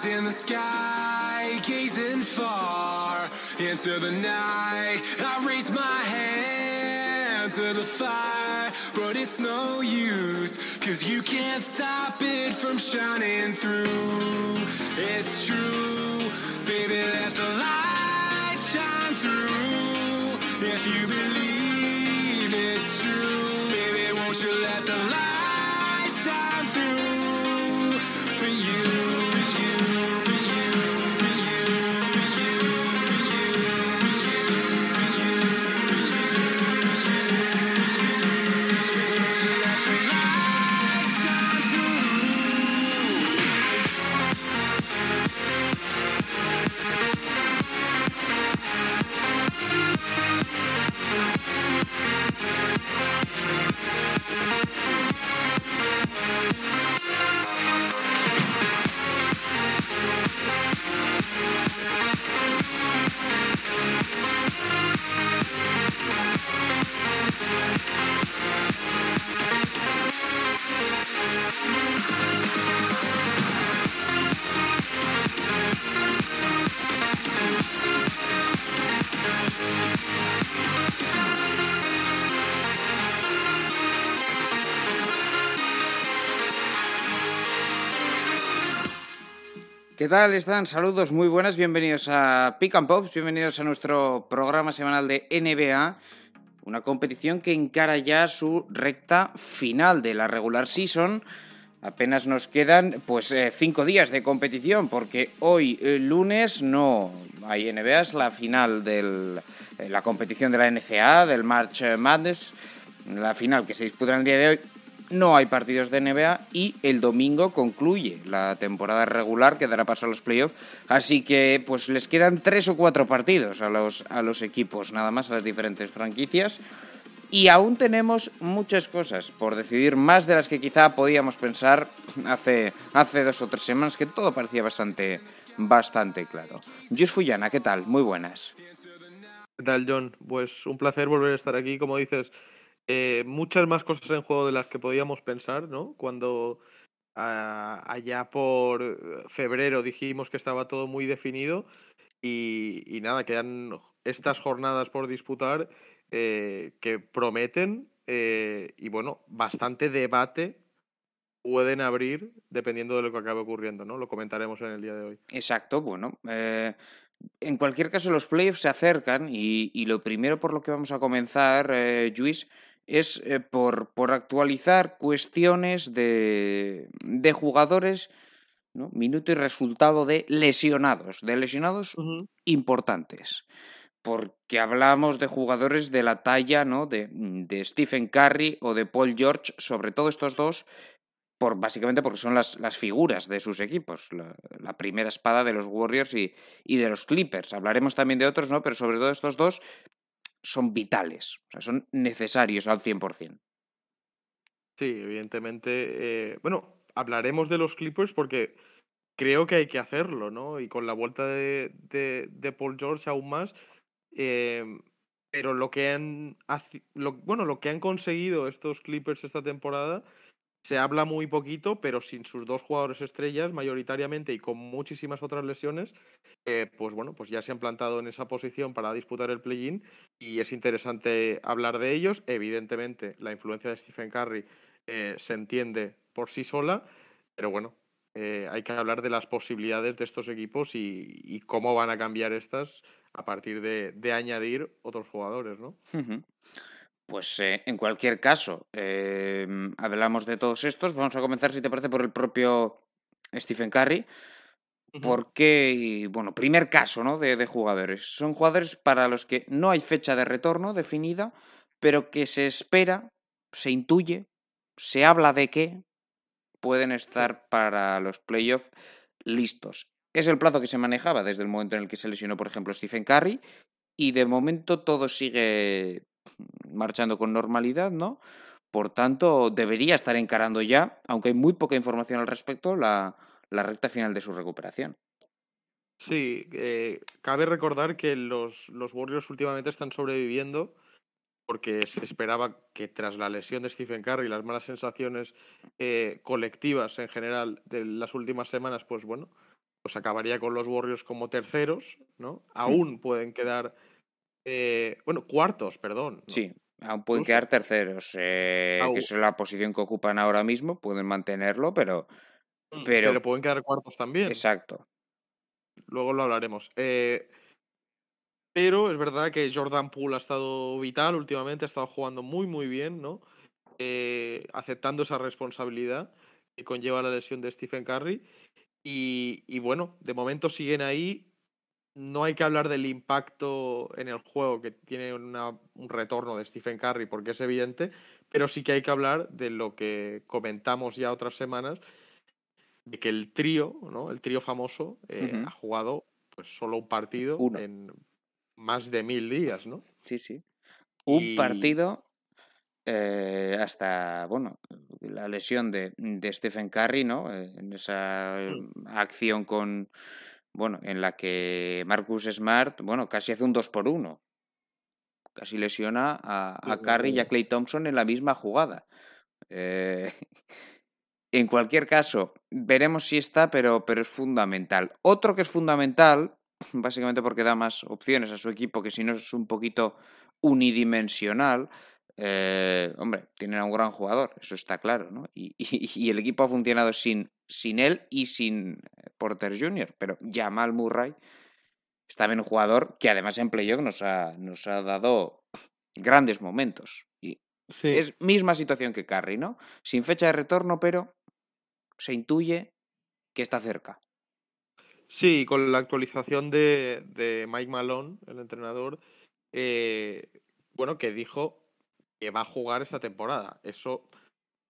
eyes in the sky, gazing far into the night. I raise my hand to the fire, but it's no use, cause you can't stop it from shining through. It's true, baby, let the light shine through. If you believe ¿Qué tal están? Saludos muy buenas, bienvenidos a Pick and Pops, bienvenidos a nuestro programa semanal de NBA, una competición que encara ya su recta final de la regular season. Apenas nos quedan pues eh, cinco días de competición porque hoy eh, lunes no hay NBA, es la final de la competición de la NCA, del March Madness, la final que se disputa el día de hoy. No hay partidos de NBA y el domingo concluye la temporada regular que dará paso a los playoffs. Así que pues les quedan tres o cuatro partidos a los, a los equipos, nada más a las diferentes franquicias. Y aún tenemos muchas cosas por decidir, más de las que quizá podíamos pensar hace, hace dos o tres semanas, que todo parecía bastante, bastante claro. Jus Fuyana, ¿qué tal? Muy buenas. ¿Qué tal, John? Pues un placer volver a estar aquí. Como dices, eh, muchas más cosas en juego de las que podíamos pensar, ¿no? Cuando ah, allá por eh, febrero dijimos que estaba todo muy definido y, nada, quedan estas jornadas por disputar eh, que prometen y bueno, bastante debate pueden abrir dependiendo de lo que acabe ocurriendo, ¿no? Lo comentaremos en el día de hoy. Exacto, bueno. en cualquier caso, los playoffs se acercan y, y lo primero por lo que vamos a comenzar, Luis, es eh, por, por actualizar cuestiones de, de jugadores, ¿no? minuto y resultado de lesionados, de lesionados importantes. Porque hablamos de jugadores de la talla ¿no? de, de Stephen Curry o de Paul George, sobre todo estos dos, por, básicamente porque son las, las figuras de sus equipos, la, la primera espada de los Warriors y, y, de los Clippers. Hablaremos también de otros, ¿no? pero sobre todo estos dos son vitales, o sea, son necesarios al 100%. Sí, evidentemente. Eh, bueno, hablaremos de los Clippers porque creo que hay que hacerlo, ¿no? Y con la vuelta de, de, Paul George aún más. Eh, pero lo que han lo, bueno, lo que han conseguido estos Clippers esta temporada se habla muy poquito, pero sin sus dos jugadores estrellas, mayoritariamente, y con muchísimas otras lesiones, eh, pues bueno, pues ya se han plantado en esa posición para disputar el play-in y es interesante hablar de ellos. Evidentemente, la influencia de Stephen Curry eh, se entiende por sí sola, pero bueno, eh, hay que hablar de las posibilidades de estos equipos y, cómo van a cambiar estas a partir de, añadir otros jugadores, ¿no? Pues eh, en cualquier caso, eh, hablamos de todos estos. Vamos a comenzar, si te parece, por el propio Stephen Curry. Uh -huh. Porque, bueno, primer caso ¿no? de, de, jugadores. Son jugadores para los que no hay fecha de retorno definida, pero que se espera, se intuye, se habla de que pueden estar para los playoffs listos. Es el plazo que se manejaba desde el momento en el que se lesionó, por ejemplo, Stephen Curry, y de momento todo sigue marchando con normalidad, ¿no? Por tanto, debería estar encarando ya, aunque hay muy poca información al respecto, la, la recta final de su recuperación. Sí, eh, cabe recordar que los, los Warriors últimamente están sobreviviendo porque se esperaba que tras la lesión de Stephen Curry y las malas sensaciones eh, colectivas en general de las últimas semanas, pues bueno, pues acabaría con los Warriors como terceros, ¿no? Aún pueden quedar, eh, bueno, cuartos, perdón. ¿no? Sí, aún pueden quedar terceros, eh, que es la posición que ocupan ahora mismo, pueden mantenerlo, pero Mm, pero- pueden quedar cuartos también. exacto. Luego lo hablaremos. Eh, pero es verdad que Jordan Poole ha estado vital últimamente, ha estado jugando muy, muy bien, ¿no? Eh, aceptando esa responsabilidad que conlleva la lesión de Stephen Curry. Y, y bueno, de momento siguen ahí. No hay que hablar del impacto en el juego que tiene una- un retorno de Stephen Curry, porque es evidente, pero sí que hay que hablar de lo que comentamos ya otras semanas, de que el trío, ¿no? El trío famoso eh, ha jugado pues solo un partido Uno. en más de mil días, ¿no? Sí, sí. Un Y- partido eh, hasta, bueno, la lesión de, de Stephen Curry, ¿no? Eh, En esa Mm. acción con, bueno, en la que Marcus Smart, bueno, casi hace un 2 por 1 Casi lesiona a, a Curry y a. Clay Thompson en la misma jugada. Eh, en cualquier caso, veremos si está, pero, pero es fundamental. Otro que es fundamental, básicamente porque da más opciones a su equipo, que si no es un poquito unidimensional, eh, hombre, tienen a un gran jugador, eso está claro, ¿no? Y, y- y el equipo ha funcionado sin, sin él y sin Porter Jr., pero Jamal Murray es también un jugador que además en playoff nos ha, nos ha dado grandes momentos. Y Sí. es misma situación que Curry, ¿no? Sin fecha de retorno, pero se intuye que está cerca. Sí, con la actualización de, de Mike Malone, el entrenador, eh, bueno, que dijo que va a jugar esta temporada. Eso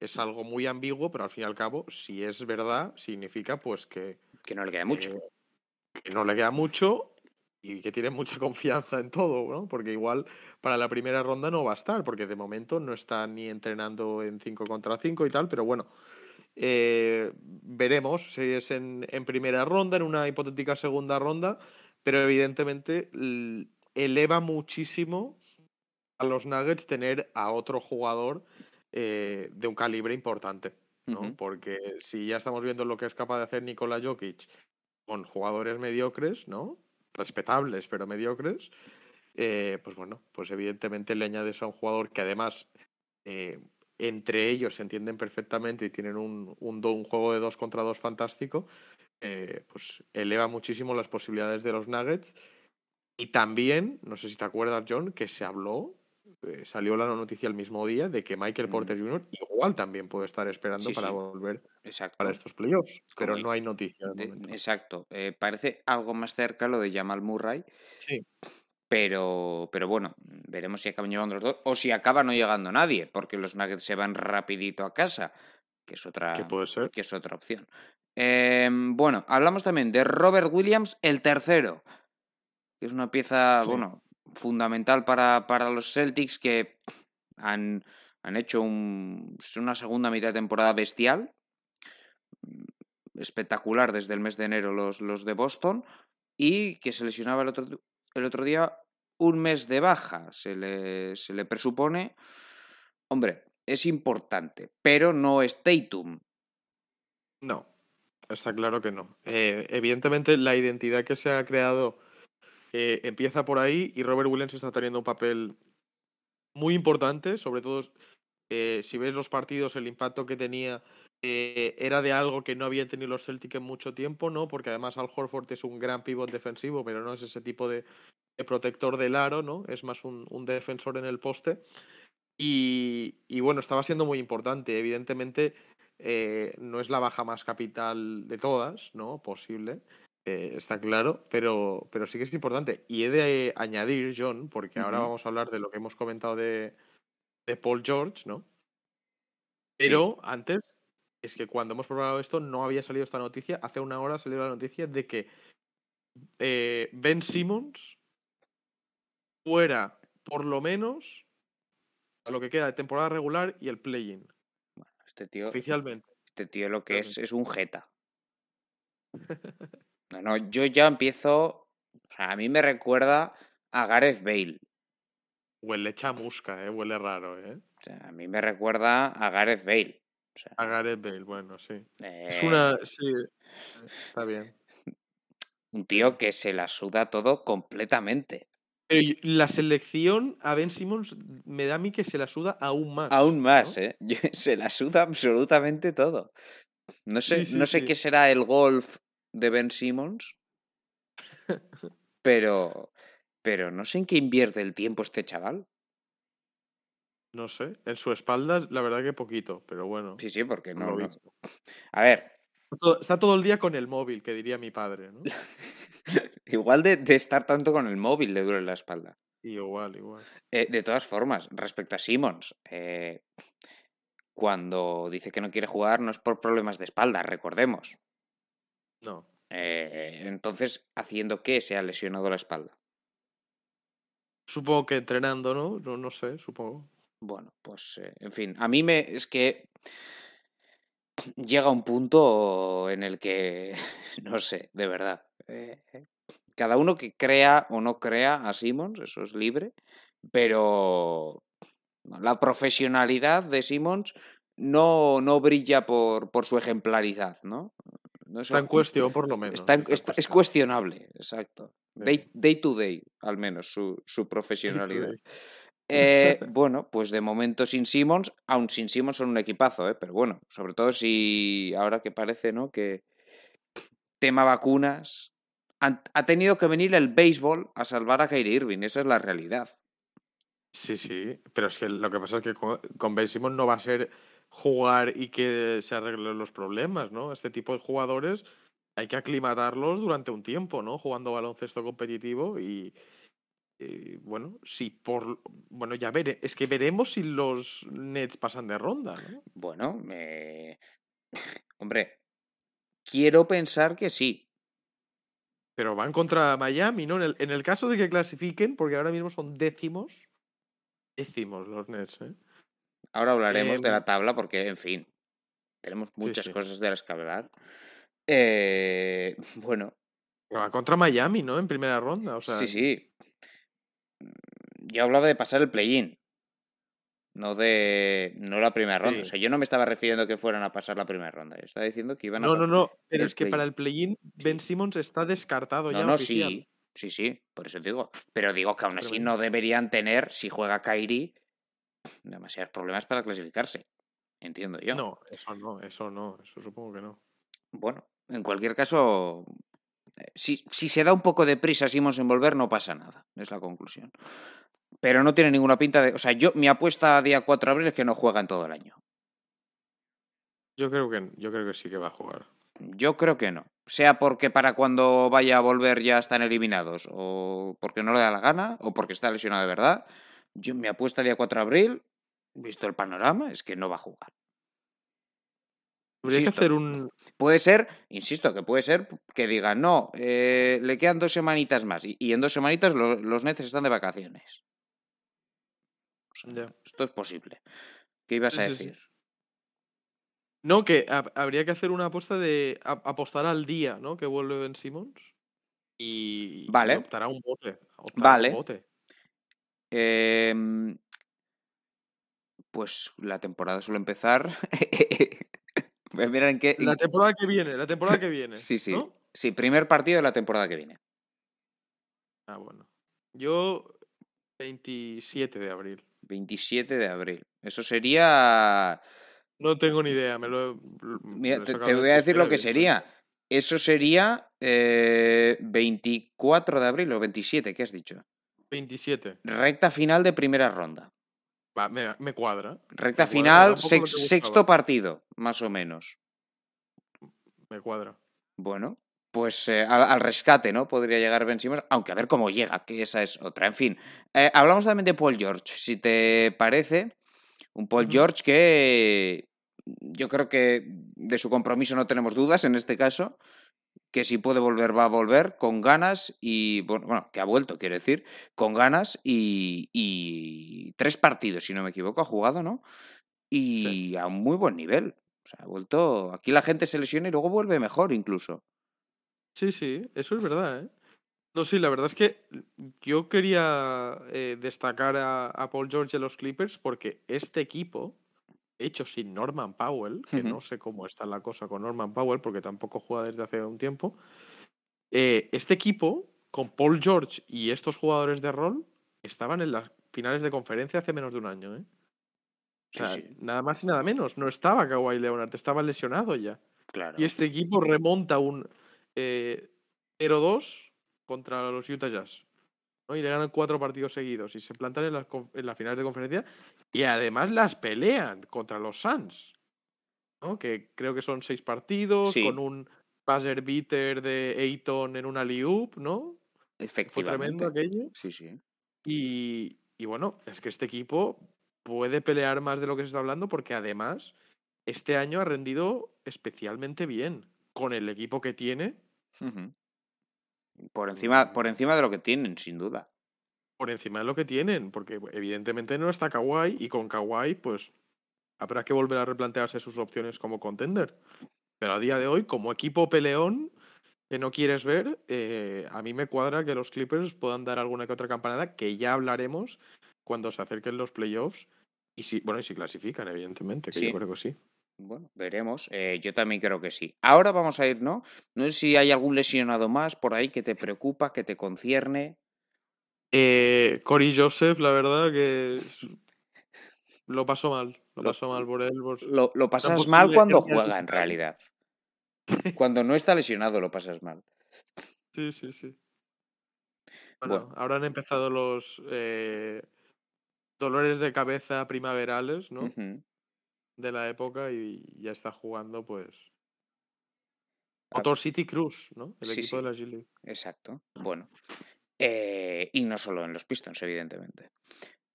es algo muy ambiguo, pero al fin y al cabo, si es verdad, significa pues que, Que no le queda mucho. eh, que no le queda mucho y que tiene mucha confianza en todo, ¿no? Porque igual para la primera ronda no va a estar, porque de momento no está ni entrenando en 5 contra 5 y tal, pero bueno, eh, veremos si es en, en primera ronda, en una hipotética segunda ronda, pero evidentemente eleva muchísimo a los Nuggets tener a otro jugador eh, de un calibre importante, ¿no? Porque si ya estamos viendo lo que es capaz de hacer Nikola Jokic con jugadores mediocres, ¿no? Respetables, pero mediocres, eh, pues bueno, pues evidentemente le añades a un jugador que además eh, entre ellos se entienden perfectamente y tienen un, un, juego de dos contra dos fantástico, eh, pues eleva muchísimo las posibilidades de los Nuggets. Y también, no sé si te acuerdas, John, que se habló, eh, salió la noticia el mismo día de que Michael. Porter Jr. igual también puede estar esperando Sí, para sí. volver Exacto. para estos playoffs, pero Como- no hay noticia de momento. exacto. Eh, parece algo más cerca lo de Jamal Murray, Sí, pero, pero bueno, veremos si acaban llegando los dos o si acaba no llegando nadie, porque los Nuggets se van rapidito a casa, que es otra, que puede ser. que es otra opción. Em, bueno, hablamos también de Robert Williams, el tercero, que es una pieza, Sí. bueno, fundamental para, para los Celtics que han, han hecho un- una segunda mitad de temporada bestial, espectacular desde el mes de enero los, los de Boston, y que se lesionaba el otro, el otro día un mes de baja, se le, se le presupone. Hombre, es importante, pero no es Tatum. No, está claro que no. Eh, evidentemente, la identidad que se ha creado eh, empieza por ahí y Robert Williams está teniendo un papel muy importante, sobre todo eh, si ves los partidos, el impacto que tenía eh, era de algo que no habían tenido los Celtic en mucho tiempo, ¿no? Porque además Al Horford es un gran pivot defensivo, pero no es ese tipo de, protector del aro, ¿no? Es más un, defensor en el poste. Y, bueno, estaba siendo muy importante. Evidentemente, no es la baja más capital de todas, ¿no? Posible, eh, está claro, pero, pero sí que es importante. Y he de añadir, John, porque ahora vamos a hablar de lo que hemos comentado de, de Paul George, ¿no? Pero antes, es que cuando hemos probado esto no había salido esta noticia. Hace una hora salió la noticia de que eh, Ben Simmons fuera por lo menos a lo que queda de temporada regular y el play-in, Este tío, oficialmente. este tío lo que es es un jeta. No, no, yo ya empiezo. O sea, a mí me recuerda a Gareth Bale. Huele chamusca, ¿eh? Huele raro, ¿eh? O sea, a mí me recuerda a Gareth Bale. O sea, A Gareth Bale, bueno, sí. Es eh, una... Sí, está bien. Un tío que se la suda todo completamente. La selección a Ben Simmons me da a mí que se la suda aún más. Aún más, ¿no? ¿eh? Se la suda absolutamente todo. No sé, Sí, sí, no sé sí. qué será el golf de Ben Simmons, pero, pero no sé en qué invierte el tiempo este chaval. No sé, en su espalda la verdad que poquito, pero bueno. Sí, sí, porque por no. lo no. visto. A ver, Está todo- Está todo el día con el móvil, que diría mi padre, ¿no? igual de, de estar tanto con el móvil le duele la espalda. Igual, igual. Eh, de todas formas, respecto a Simmons, eh, cuando dice que no quiere jugar no es por problemas de espalda, recordemos. No. Eh, entonces, ¿haciendo qué se ha lesionado la espalda? Supongo que entrenando, ¿no? No, no sé, supongo. Bueno, pues eh, en fin, a mí me es que llega un punto en el que no sé, de verdad. eh, cada uno que crea o no crea a Simmons, eso es libre, pero la profesionalidad de Simmons no, no brilla por, por su ejemplaridad, ¿no? No es Está en cuestión, por lo menos. está en- está en está- es cuestionable, exacto. Day, day to day, al menos, su, su profesionalidad. Eh, bueno, pues de momento sin Simmons, aún sin Simmons son un equipazo, ¿eh? pero bueno, sobre todo si ahora que parece, ¿no? Que tema vacunas, han- ha tenido que venir el béisbol a salvar a Kyrie Irving, esa es la realidad. Sí, sí, pero es que lo que pasa es que con, con Ben Simmons no va a ser jugar y que se arreglen los problemas, ¿no? Este tipo de jugadores hay que aclimatarlos durante un tiempo, ¿no? Jugando baloncesto competitivo y, y, bueno, si por bueno, ya veré, es que veremos si los Nets pasan de ronda, ¿no? Bueno, me... Hombre, quiero pensar que sí. Pero van contra Miami, ¿no? En el, en el caso de que clasifiquen, porque ahora mismo son décimos, décimos los Nets, ¿eh? Ahora hablaremos de Em, la tabla porque, en fin, tenemos muchas sí. cosas de las que hablar. Eh, bueno, contra Miami, ¿no? En primera ronda, o sea, sí, sí. Yo hablaba de pasar el play-in, no de no la primera ronda. O sea, yo no me estaba refiriendo que fueran a pasar la primera ronda. Yo estaba diciendo que iban a No, no, no, pero es que para el play-in Ben Simmons está descartado No, ya no, oficial. sí, sí, sí, por eso digo. Pero digo que aún así no deberían tener, si juega Kairi, demasiados problemas para clasificarse. Entiendo yo. No, eso no, eso no, eso supongo que no. Bueno, en cualquier caso, eh, si, si se da un poco de prisa Simons en volver, no pasa nada. Es la conclusión. Pero no tiene ninguna pinta de. O sea, yo mi apuesta a día 4 de abril es que no juega en todo el año. Yo creo que yo creo que sí que va a jugar. Yo creo que no. Sea porque para cuando vaya a volver ya están eliminados, o porque no le da la gana, o porque está lesionado de verdad. Yo mi apuesta día 4 de abril, visto el panorama, es que no va a jugar. Habría que Insisto. hacer un Puede ser, insisto, que puede ser que digan, no, eh, le quedan dos semanitas más. Y, y en dos semanitas lo- los Nets están de vacaciones. O sea, Ya. Esto es posible. ¿Qué ibas a sí, sí. decir? No, que hab- habría que hacer una apuesta de a- apostar al día, ¿no? Que vuelve Ben Simmons. Y, y Vale. optará un bote. optará Vale. Un bote. Em, pues la temporada suele empezar. Voy a mirar en qué. La temporada que viene, la temporada que viene. Sí, sí. ¿no? Sí, primer partido de la temporada que viene. Ah, bueno. Yo 27 de abril. 27 de abril. Eso sería. No tengo ni idea, me lo he- Mira, lo he te, voy a decir lo que sería. Eso sería eh, 24 de abril o 27, ¿qué has dicho? 27. Recta final de primera ronda. Va, me, me cuadra. Recta Me final, sex- sexto partido, más o menos. Me cuadra. Bueno, pues eh, al, al rescate, ¿no? Podría llegar Ben Simmons, aunque a ver cómo llega, que esa es otra. En fin, eh, hablamos también de Paul George, si te parece. Un Paul. George que yo creo que de su compromiso no tenemos dudas en este caso. Que si puede volver, va a volver con ganas y, bueno, que ha vuelto, quiero decir, con ganas y, y tres partidos, si no me equivoco, ha jugado, ¿no? Y a un muy buen nivel. O sea, ha vuelto. Aquí la gente se lesiona y luego vuelve mejor, incluso. Sí, sí, eso es verdad, ¿eh? No, sí, la verdad es que yo quería eh, destacar a, a Paul George de los Clippers porque este equipo, hecho sin Norman Powell, que no sé cómo está la cosa con Norman Powell porque tampoco juega desde hace un tiempo, Eh, este equipo, con Paul George y estos jugadores de rol, estaban en las finales de conferencia hace menos de un año. ¿eh? O sea, Sí, sí. nada más y nada menos. No estaba Kawhi Leonard, estaba lesionado ya. Claro. Y este equipo remonta un eh, 0-2 contra los Utah Jazz. ¿No? Y le ganan cuatro partidos seguidos. Y se plantan en las, conf- en las finales de conferencia. Y además las pelean contra los Suns. ¿no? Que creo que son seis partidos. Sí. Con un buzzer beater de Ayton en una liup, ¿no? Fue tremendo Efectivamente. aquello. Sí, sí. Y, y bueno, es que este equipo puede pelear más de lo que se está hablando porque además este año ha rendido especialmente bien con el equipo que tiene, Ujú. Por encima, por encima de lo que tienen, sin duda. por encima de lo que tienen, porque evidentemente no está Kawhi y con Kawhi pues habrá que volver a replantearse sus opciones como contender. Pero a día de hoy, como equipo peleón que no quieres ver, eh, a mí me cuadra que los Clippers puedan dar alguna que otra campanada, que ya hablaremos cuando se acerquen los playoffs. Y si, bueno, y si clasifican, evidentemente, que Sí. yo creo que sí. Bueno, veremos. Eh, yo también creo que sí. Ahora vamos a ir, ¿no? No sé si hay algún lesionado más por ahí que te preocupa, que te concierne. Eh, Cory Joseph, la verdad que lo pasó mal. Lo Lo- pasó mal por él. por- Lo, lo pasas mal cuando juega, en realidad. Cuando no está lesionado, lo pasas mal. Sí, sí, sí. Bueno, Bueno. ahora han empezado los eh, dolores de cabeza primaverales, ¿no? Ujú. De la época y ya está jugando, pues. Ah, Motor City Cruz, ¿no? El sí, equipo de la G League. Exacto. Bueno. Eh, y no solo en los Pistons, evidentemente.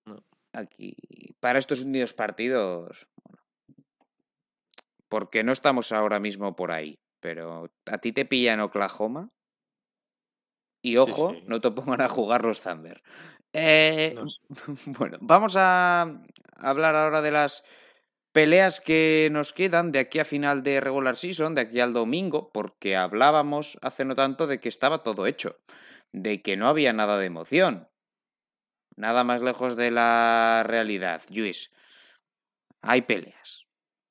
No. Aquí, para estos últimos partidos, bueno, porque no estamos ahora mismo por ahí, pero a ti te pilla en Oklahoma y ojo, sí. no te pongan a jugar los Thunder. Eh, No sé. bueno, vamos a hablar ahora de las peleas que nos quedan de aquí a final de regular season, de aquí al domingo, porque hablábamos hace no tanto de que estaba todo hecho, de que no había nada de emoción. Nada más lejos de la realidad. Luis, hay peleas.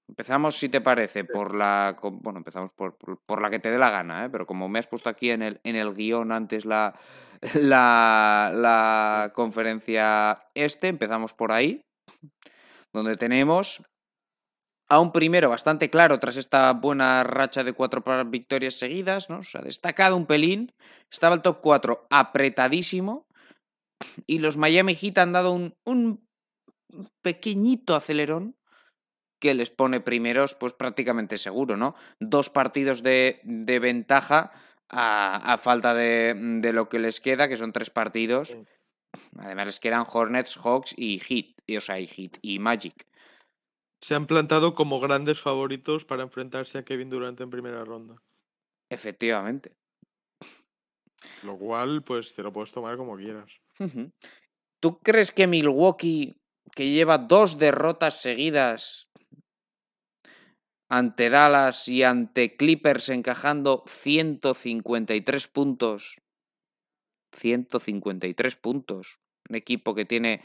Empezamos, si te parece, por la. Bueno, empezamos por, por- por la que te dé la gana, ¿eh? pero como me has puesto aquí en el, en el guion antes la, la, la conferencia este, empezamos por ahí, donde tenemos a un primero bastante claro tras esta buena racha de cuatro victorias seguidas, ¿no? O sea, destacado un pelín. Estaba el top 4 apretadísimo. Y los Miami Heat han dado un, un pequeñito acelerón que les pone primeros, pues prácticamente seguro, ¿no? Dos partidos de, de ventaja a, a falta de, de lo que les queda, que son tres partidos. Además les quedan Hornets, Hawks y Heat, y, o sea, y Heat y Magic. Se han plantado como grandes favoritos para enfrentarse a Kevin Durant en primera ronda. Efectivamente. Lo cual, pues te lo puedes tomar como quieras. ¿Tú crees que Milwaukee, que lleva dos derrotas seguidas ante Dallas y ante Clippers encajando 153 puntos, 153 puntos, un equipo que tiene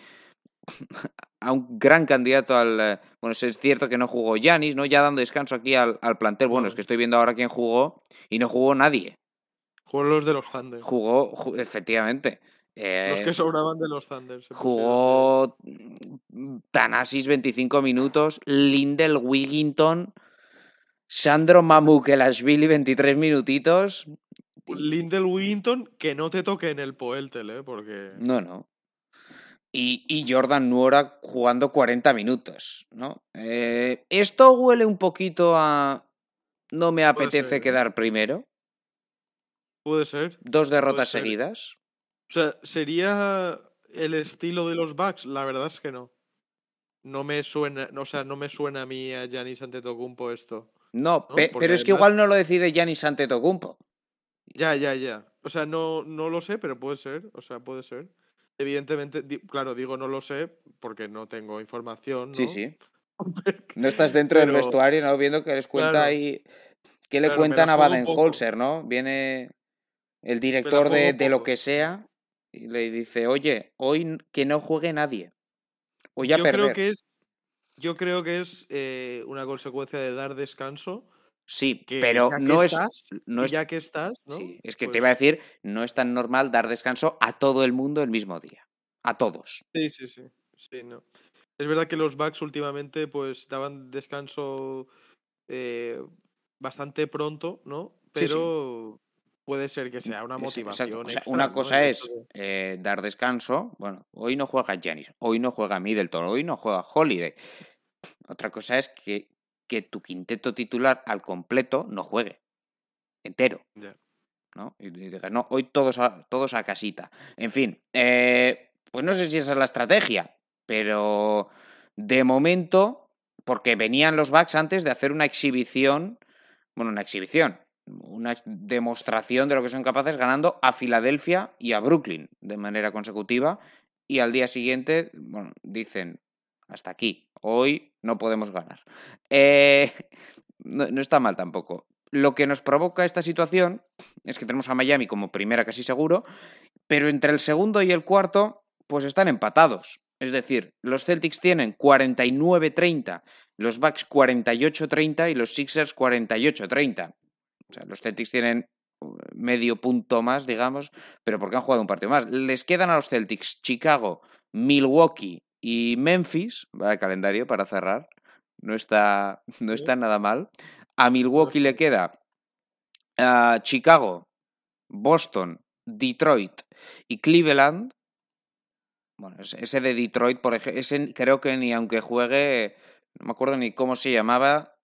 a un gran candidato al... eh, Bueno, es cierto que no jugó Yanis, ¿no? Ya dando descanso aquí al, al plantel. Bueno, es que estoy viendo ahora quién jugó y no jugó nadie. Juegos los de los Thunder. Jugó, ju- efectivamente. Los eh, que sobraban de los Thunder. Jugó Tanasis 25 minutos, Lindel Wigginton, Sandro Mamukelashvili 23 minutitos. de- Lindell Wigginton, que no te toque en el Poeltel, ¿eh? Porque. No, no. Y, y Jordan Nuora jugando 40 minutos, ¿no? Eh, esto huele un poquito a... No me apetece ¿eh? quedar primero. Puede ser. Dos derrotas seguidas. O sea, ¿sería el estilo de los Bucks? La verdad es que no. No me suena, no, o sea, no me suena a mí a Giannis Antetokounmpo esto. No, ¿no? pe- Porque pero es que igual no lo decide Giannis Antetokounmpo. Ya, ya, ya. O sea, no, no lo sé, pero puede ser. O sea, puede ser. Evidentemente, di- claro, digo no lo sé porque no tengo información. ¿no? Sí, sí. No estás dentro del vestuario, ¿no? Viendo que les cuenta Claro. ahí. ¿Qué le Claro, cuentan a. Baden-Holzer, no? Viene el director de, de lo que sea y le dice, oye, hoy que no juegue nadie. Voy a yo perder. creo que es, yo creo que es eh, una consecuencia de dar descanso Sí, que pero no es, estás, no es ya que estás, ¿no? Sí, es que Pues te iba a decir, no es tan normal dar descanso a todo el mundo el mismo día. A todos. Sí, sí, sí. Sí, no. Es verdad que los Bucks últimamente pues daban descanso eh, bastante pronto, ¿no? Sí, sí. Pero puede ser que sea una motivación. O sea, extra, una cosa es eh, dar descanso. Bueno, hoy no juega Janis, hoy no juega Middleton, hoy no juega Holiday. Otra cosa es que, que tu quinteto titular al completo no juegue. Entero. ¿no? Y y digas, no, hoy todos a, todos a casita. En fin, eh, pues no sé si esa es la estrategia, pero de momento, porque venían los Bucks antes de hacer una exhibición, bueno, una exhibición, una demostración de lo que son capaces ganando a Filadelfia y a Brooklyn de manera consecutiva, y al día siguiente, bueno, dicen, hasta aquí, hoy no podemos ganar. Eh, no, está mal tampoco. Lo que nos provoca esta situación es que tenemos a Miami como primera casi seguro, pero entre el segundo y el cuarto, pues están empatados. Es decir, los Celtics tienen 49-30, los Bucks 48-30 y los Sixers 48-30. O sea, los Celtics tienen uh, medio punto más, digamos, pero porque han jugado un partido más. Les quedan a los Celtics Chicago, Milwaukee y Memphis, va de calendario para cerrar. No está, no está nada mal. A Milwaukee le queda a Chicago, Boston, Detroit y Cleveland. Bueno, ese ese de Detroit, por ejemplo, ese creo que ni aunque juegue, no me acuerdo ni cómo se llamaba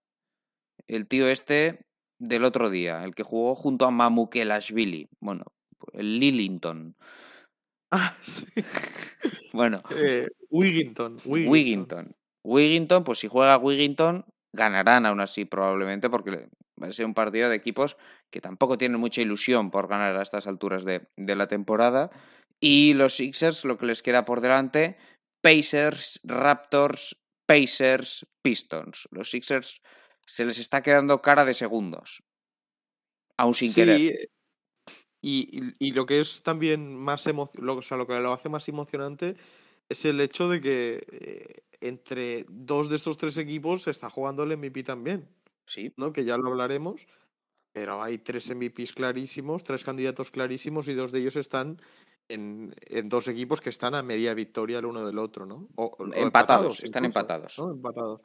el tío este del otro día, el que jugó junto a Mamukelashvili. Bueno, el Lillington. Ah, sí. Bueno, Eh, Wigginton, Wigginton. Wigginton. Wigginton, pues si juega Wigginton, ganarán aún así probablemente, porque va a ser un partido de equipos que tampoco tienen mucha ilusión por ganar a estas alturas de, de la temporada. Y los Sixers, lo que les queda por delante, Pacers, Raptors, Pacers, Pistons. Los Sixers se les está quedando cara de segundos. Aún sin querer. Sí, eh, y, y- y lo que es también más emocionante, o sea, lo que lo hace más emocionante es el hecho de que eh, entre dos de estos tres equipos se está jugando el MVP también, Sí. ¿no? Que ya lo hablaremos, pero hay tres MVPs clarísimos, tres candidatos clarísimos y dos de ellos están en, en dos equipos que están a media victoria el uno del otro, ¿no? O, o Empatados, están incluso, empatados. ¿no? Empatados.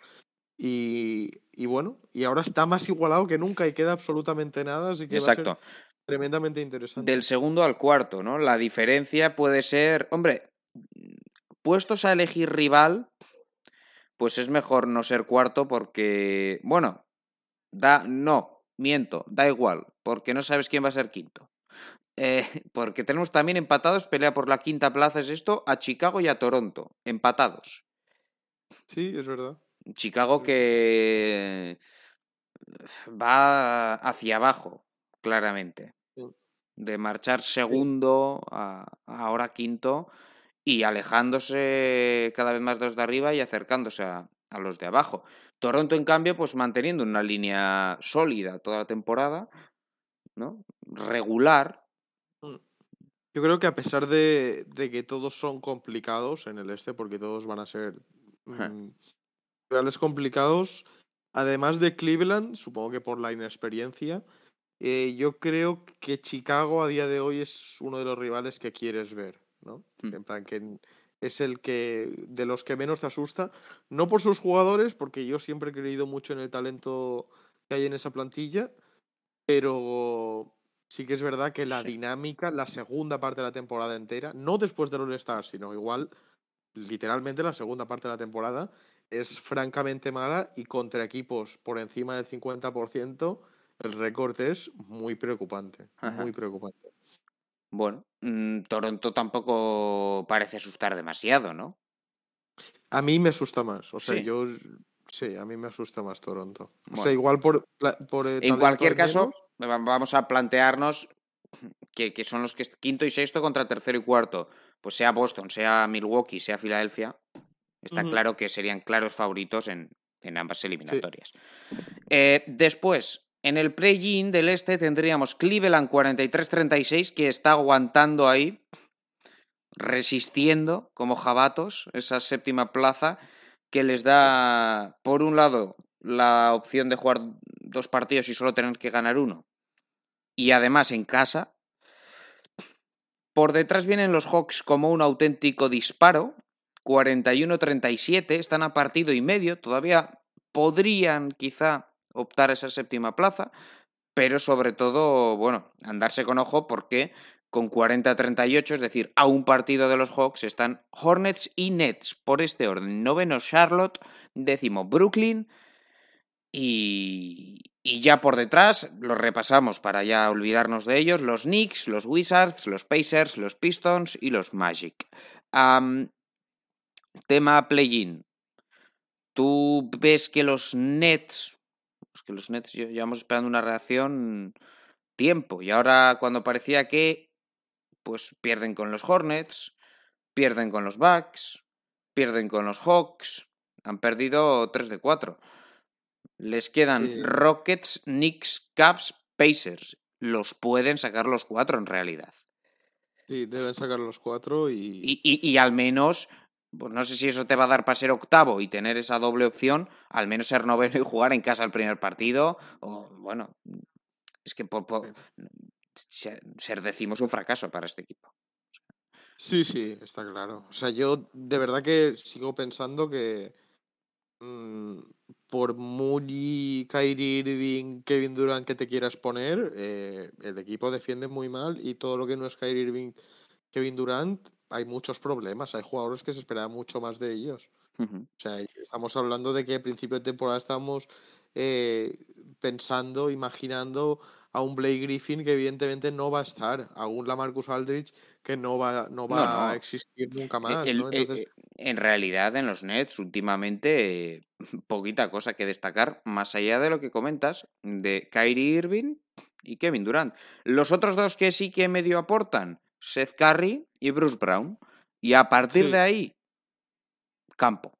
Y, y bueno, y ahora está más igualado que nunca y queda absolutamente nada, así que Exacto. Tremendamente interesante. Del segundo al cuarto, ¿no? La diferencia puede ser, hombre, puestos a elegir rival, pues es mejor no ser cuarto porque, bueno, da, no, miento, da igual, porque no sabes quién va a ser quinto. Eh, porque tenemos también empatados, pelea por la quinta plaza, es esto, a Chicago y a Toronto, empatados. Sí, es verdad. Chicago que va hacia abajo, claramente. De marchar segundo a, a ahora quinto y alejándose cada vez más de los de arriba y acercándose a, a los de abajo. Toronto, en cambio, pues manteniendo una línea sólida toda la temporada, ¿no? Regular. Mm. Yo creo que a pesar de, de que todos son complicados en el este, porque todos van a ser mm, complicados, además de Cleveland, supongo que por la inexperiencia, eh, yo creo que Chicago a día de hoy es uno de los rivales que quieres ver, ¿no? Mm. En plan, que es el que de los que menos te asusta, no por sus jugadores, porque yo siempre he creído mucho en el talento que hay en esa plantilla, pero sí que es verdad que la Sí. dinámica, la segunda parte de la temporada entera, no después del All-Star, sino igual, literalmente la segunda parte de la temporada, es francamente mala y contra equipos por encima del 50%, el récord es muy preocupante, Ajá. muy preocupante. Bueno, mm, Toronto tampoco parece asustar demasiado, ¿no? A mí me asusta más, o sea, Sí. yo sí, a mí me asusta más Toronto. O sea, igual por, por eh, En cualquier al caso, menos, vamos a plantearnos que, que son los que quinto y sexto contra tercero y cuarto. Pues sea Boston, sea Milwaukee, sea Filadelfia, está claro que serían claros favoritos en, en ambas eliminatorias. Eh, después, en el play-in del este tendríamos Cleveland 43-36, que está aguantando ahí, resistiendo como jabatos esa séptima plaza que les da, por un lado, la opción de jugar dos partidos y solo tener que ganar uno. Y además en casa. Por detrás vienen los Hawks como un auténtico disparo. 41-37, están a partido y medio. Todavía podrían quizá optar esa séptima plaza. Pero sobre todo, bueno, andarse con ojo porque con 40-38, es decir, a un partido de los Hawks están Hornets y Nets por este orden. Noveno Charlotte, décimo Brooklyn y, y ya por detrás los repasamos para ya olvidarnos de ellos, los Knicks, los Wizards, los Pacers, los Pistons y los Magic. tema play-in. ¿Tú ves que los Nets, que los Nets llevamos esperando una reacción tiempo y ahora cuando parecía que pues pierden con los Hornets, pierden con los Bucks, pierden con los Hawks, han perdido 3 de 4. Les quedan Rockets, Knicks, Caps, Pacers. Los pueden sacar los cuatro en realidad. Sí, deben sacar los cuatro y... Y, y, al menos, pues no sé si eso te va a dar para ser octavo y tener esa doble opción, al menos ser noveno y jugar en casa el primer partido, o bueno, es que por, ser decimos un fracaso para este equipo. Sí, sí, está claro. O sea, yo de verdad que sigo pensando que mm, por muy Kyrie Irving, Kevin Durant que te quieras poner, eh, el equipo defiende muy mal y todo lo que no es Kyrie Irving, Kevin Durant, hay muchos problemas. Hay jugadores que se esperaba mucho más de ellos. O sea, estamos hablando de que a principio de temporada estábamos eh, pensando, imaginando a un Blake Griffin que evidentemente no va a estar, a un Lamarcus Aldridge que no va, no va a existir nunca e más. ¿no? E, e, en realidad, en los Nets, últimamente, poquita cosa que destacar, más allá de lo que comentas, de Kyrie Irving y Kevin Durant. Los otros dos que sí que medio aportan, Seth Curry y Bruce Brown. Y a partir de ahí, campo.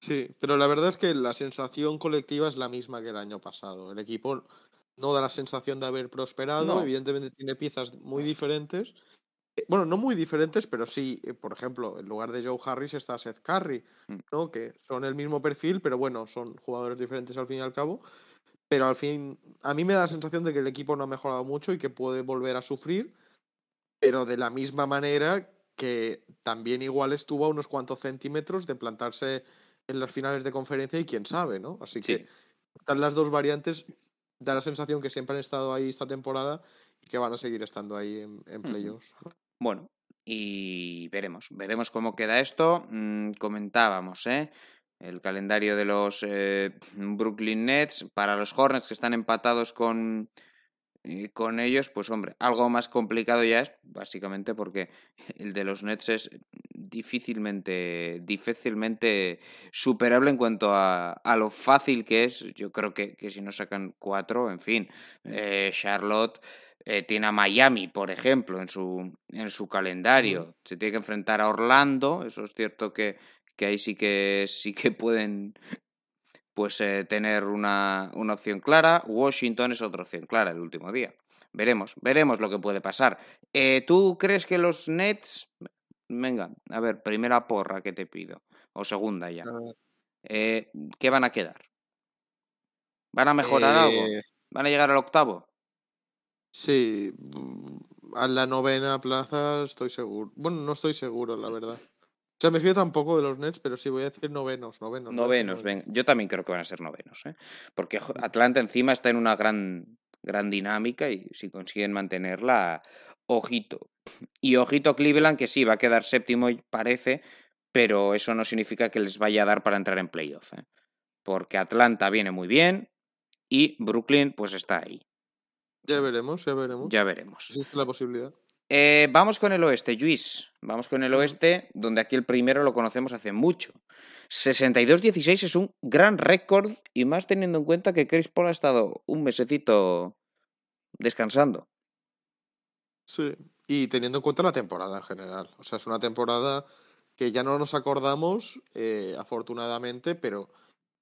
Sí, pero la verdad es que la sensación colectiva es la misma que el año pasado. El equipo no da la sensación de haber prosperado, evidentemente tiene piezas muy diferentes. Eh, bueno, no muy diferentes, pero sí, eh, por ejemplo, en lugar de Joe Harris está Seth Curry, mm. ¿no? Que son el mismo perfil, pero bueno, son jugadores diferentes al fin y al cabo. Pero al fin, a mí me da la sensación de que el equipo no ha mejorado mucho y que puede volver a sufrir, pero de la misma manera que también igual estuvo a unos cuantos centímetros de plantarse en las finales de conferencia y quién sabe, ¿no? Así que están las dos variantes da la sensación que siempre han estado ahí esta temporada y que van a seguir estando ahí en, en playoffs. Bueno, y veremos, veremos cómo queda esto. Mm, comentábamos, ¿eh? El calendario de los eh, Brooklyn Nets para los Hornets que están empatados con, y con ellos, pues hombre, algo más complicado ya es, básicamente porque el de los Nets es difícilmente, difícilmente superable en cuanto a, a lo fácil que es. Yo creo que, que si no sacan cuatro, en fin, eh, Charlotte eh, tiene a Miami, por ejemplo, en su, en su calendario. Se tiene que enfrentar a Orlando, eso es cierto que, que ahí sí que sí que pueden pues eh, tener una, una, opción clara. Washington es otra opción clara el último día. Veremos, veremos lo que puede pasar. Eh, ¿Tú crees que los Nets... Venga, a ver, primera porra que te pido. O segunda ya. Eh, ¿Qué van a quedar? ¿Van a mejorar algo? ¿Van a llegar al octavo? Sí, a la novena plaza estoy seguro. Bueno, no estoy seguro, la verdad. O sea, me fío tampoco de los Nets, pero sí voy a decir novenos, novenos. Novenos, ven. Yo también creo que van a ser novenos, ¿eh? Porque Atlanta encima está en una gran, gran dinámica y si consiguen mantenerla, ojito. Y ojito Cleveland, que sí, va a quedar séptimo, parece, pero eso no significa que les vaya a dar para entrar en playoff, ¿eh? Porque Atlanta viene muy bien y Brooklyn, pues está ahí. Ya veremos, ya veremos. Ya veremos. Existe la posibilidad. Eh, vamos con el oeste, Luis. Vamos con el oeste, donde aquí el primero lo conocemos hace mucho. 62-16 es un gran récord y más teniendo en cuenta que Chris Paul ha estado un mesecito descansando. Sí, y teniendo en cuenta la temporada en general. O sea, es una temporada que ya no nos acordamos, eh, afortunadamente, pero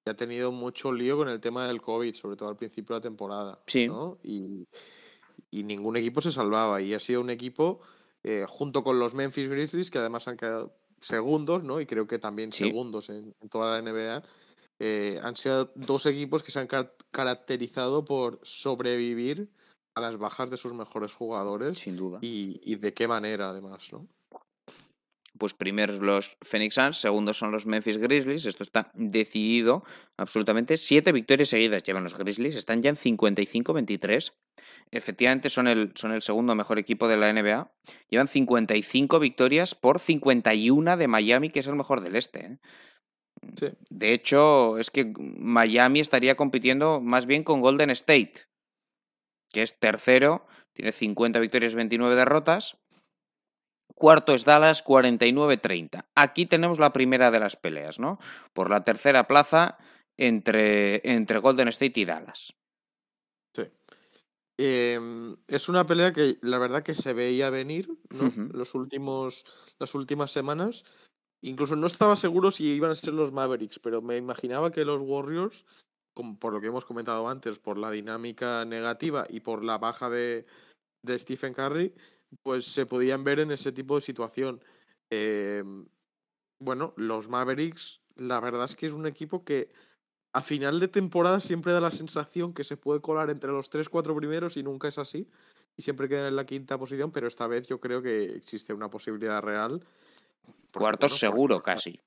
ha tenido mucho lío con el tema del COVID, sobre todo al principio de la temporada. Sí. Y, y ningún equipo se salvaba. Y ha sido un equipo, eh, junto con los Memphis Grizzlies, que además han quedado segundos, ¿no? Y creo que también segundos en, toda la NBA. eh, han sido dos equipos que se han caracterizado por sobrevivir a las bajas de sus mejores jugadores. Sin duda. Y, y de qué manera, además, ¿no? Pues primeros los Phoenix Suns, segundos son los Memphis Grizzlies. Esto está decidido absolutamente. Siete victorias seguidas llevan los Grizzlies, están ya en 55-23. Efectivamente son el, son el segundo mejor equipo de la NBA. Llevan 55 victorias por 51 de Miami, que es el mejor del este. ¿eh? De hecho, es que Miami estaría compitiendo más bien con Golden State, que es tercero, tiene 50 victorias, 29 derrotas. Cuarto es Dallas, 49-30. Aquí tenemos la primera de las peleas, ¿no? Por la tercera plaza entre, entre Golden State y Dallas. Sí. Em, es una pelea que la verdad que se veía venir, ¿no? Los últimos, las últimas semanas. Incluso no estaba seguro si iban a ser los Mavericks, pero me imaginaba que los Warriors, como por lo que hemos comentado antes, por la dinámica negativa y por la baja de, de Stephen Curry, pues se podían ver en ese tipo de situación. Em, bueno, los Mavericks, la verdad es que es un equipo que a final de temporada siempre da la sensación que se puede colar entre los 3-4 primeros y nunca es así. Y siempre queda en la quinta posición, pero esta vez yo creo que existe una posibilidad real. Cuartos seguro, casi.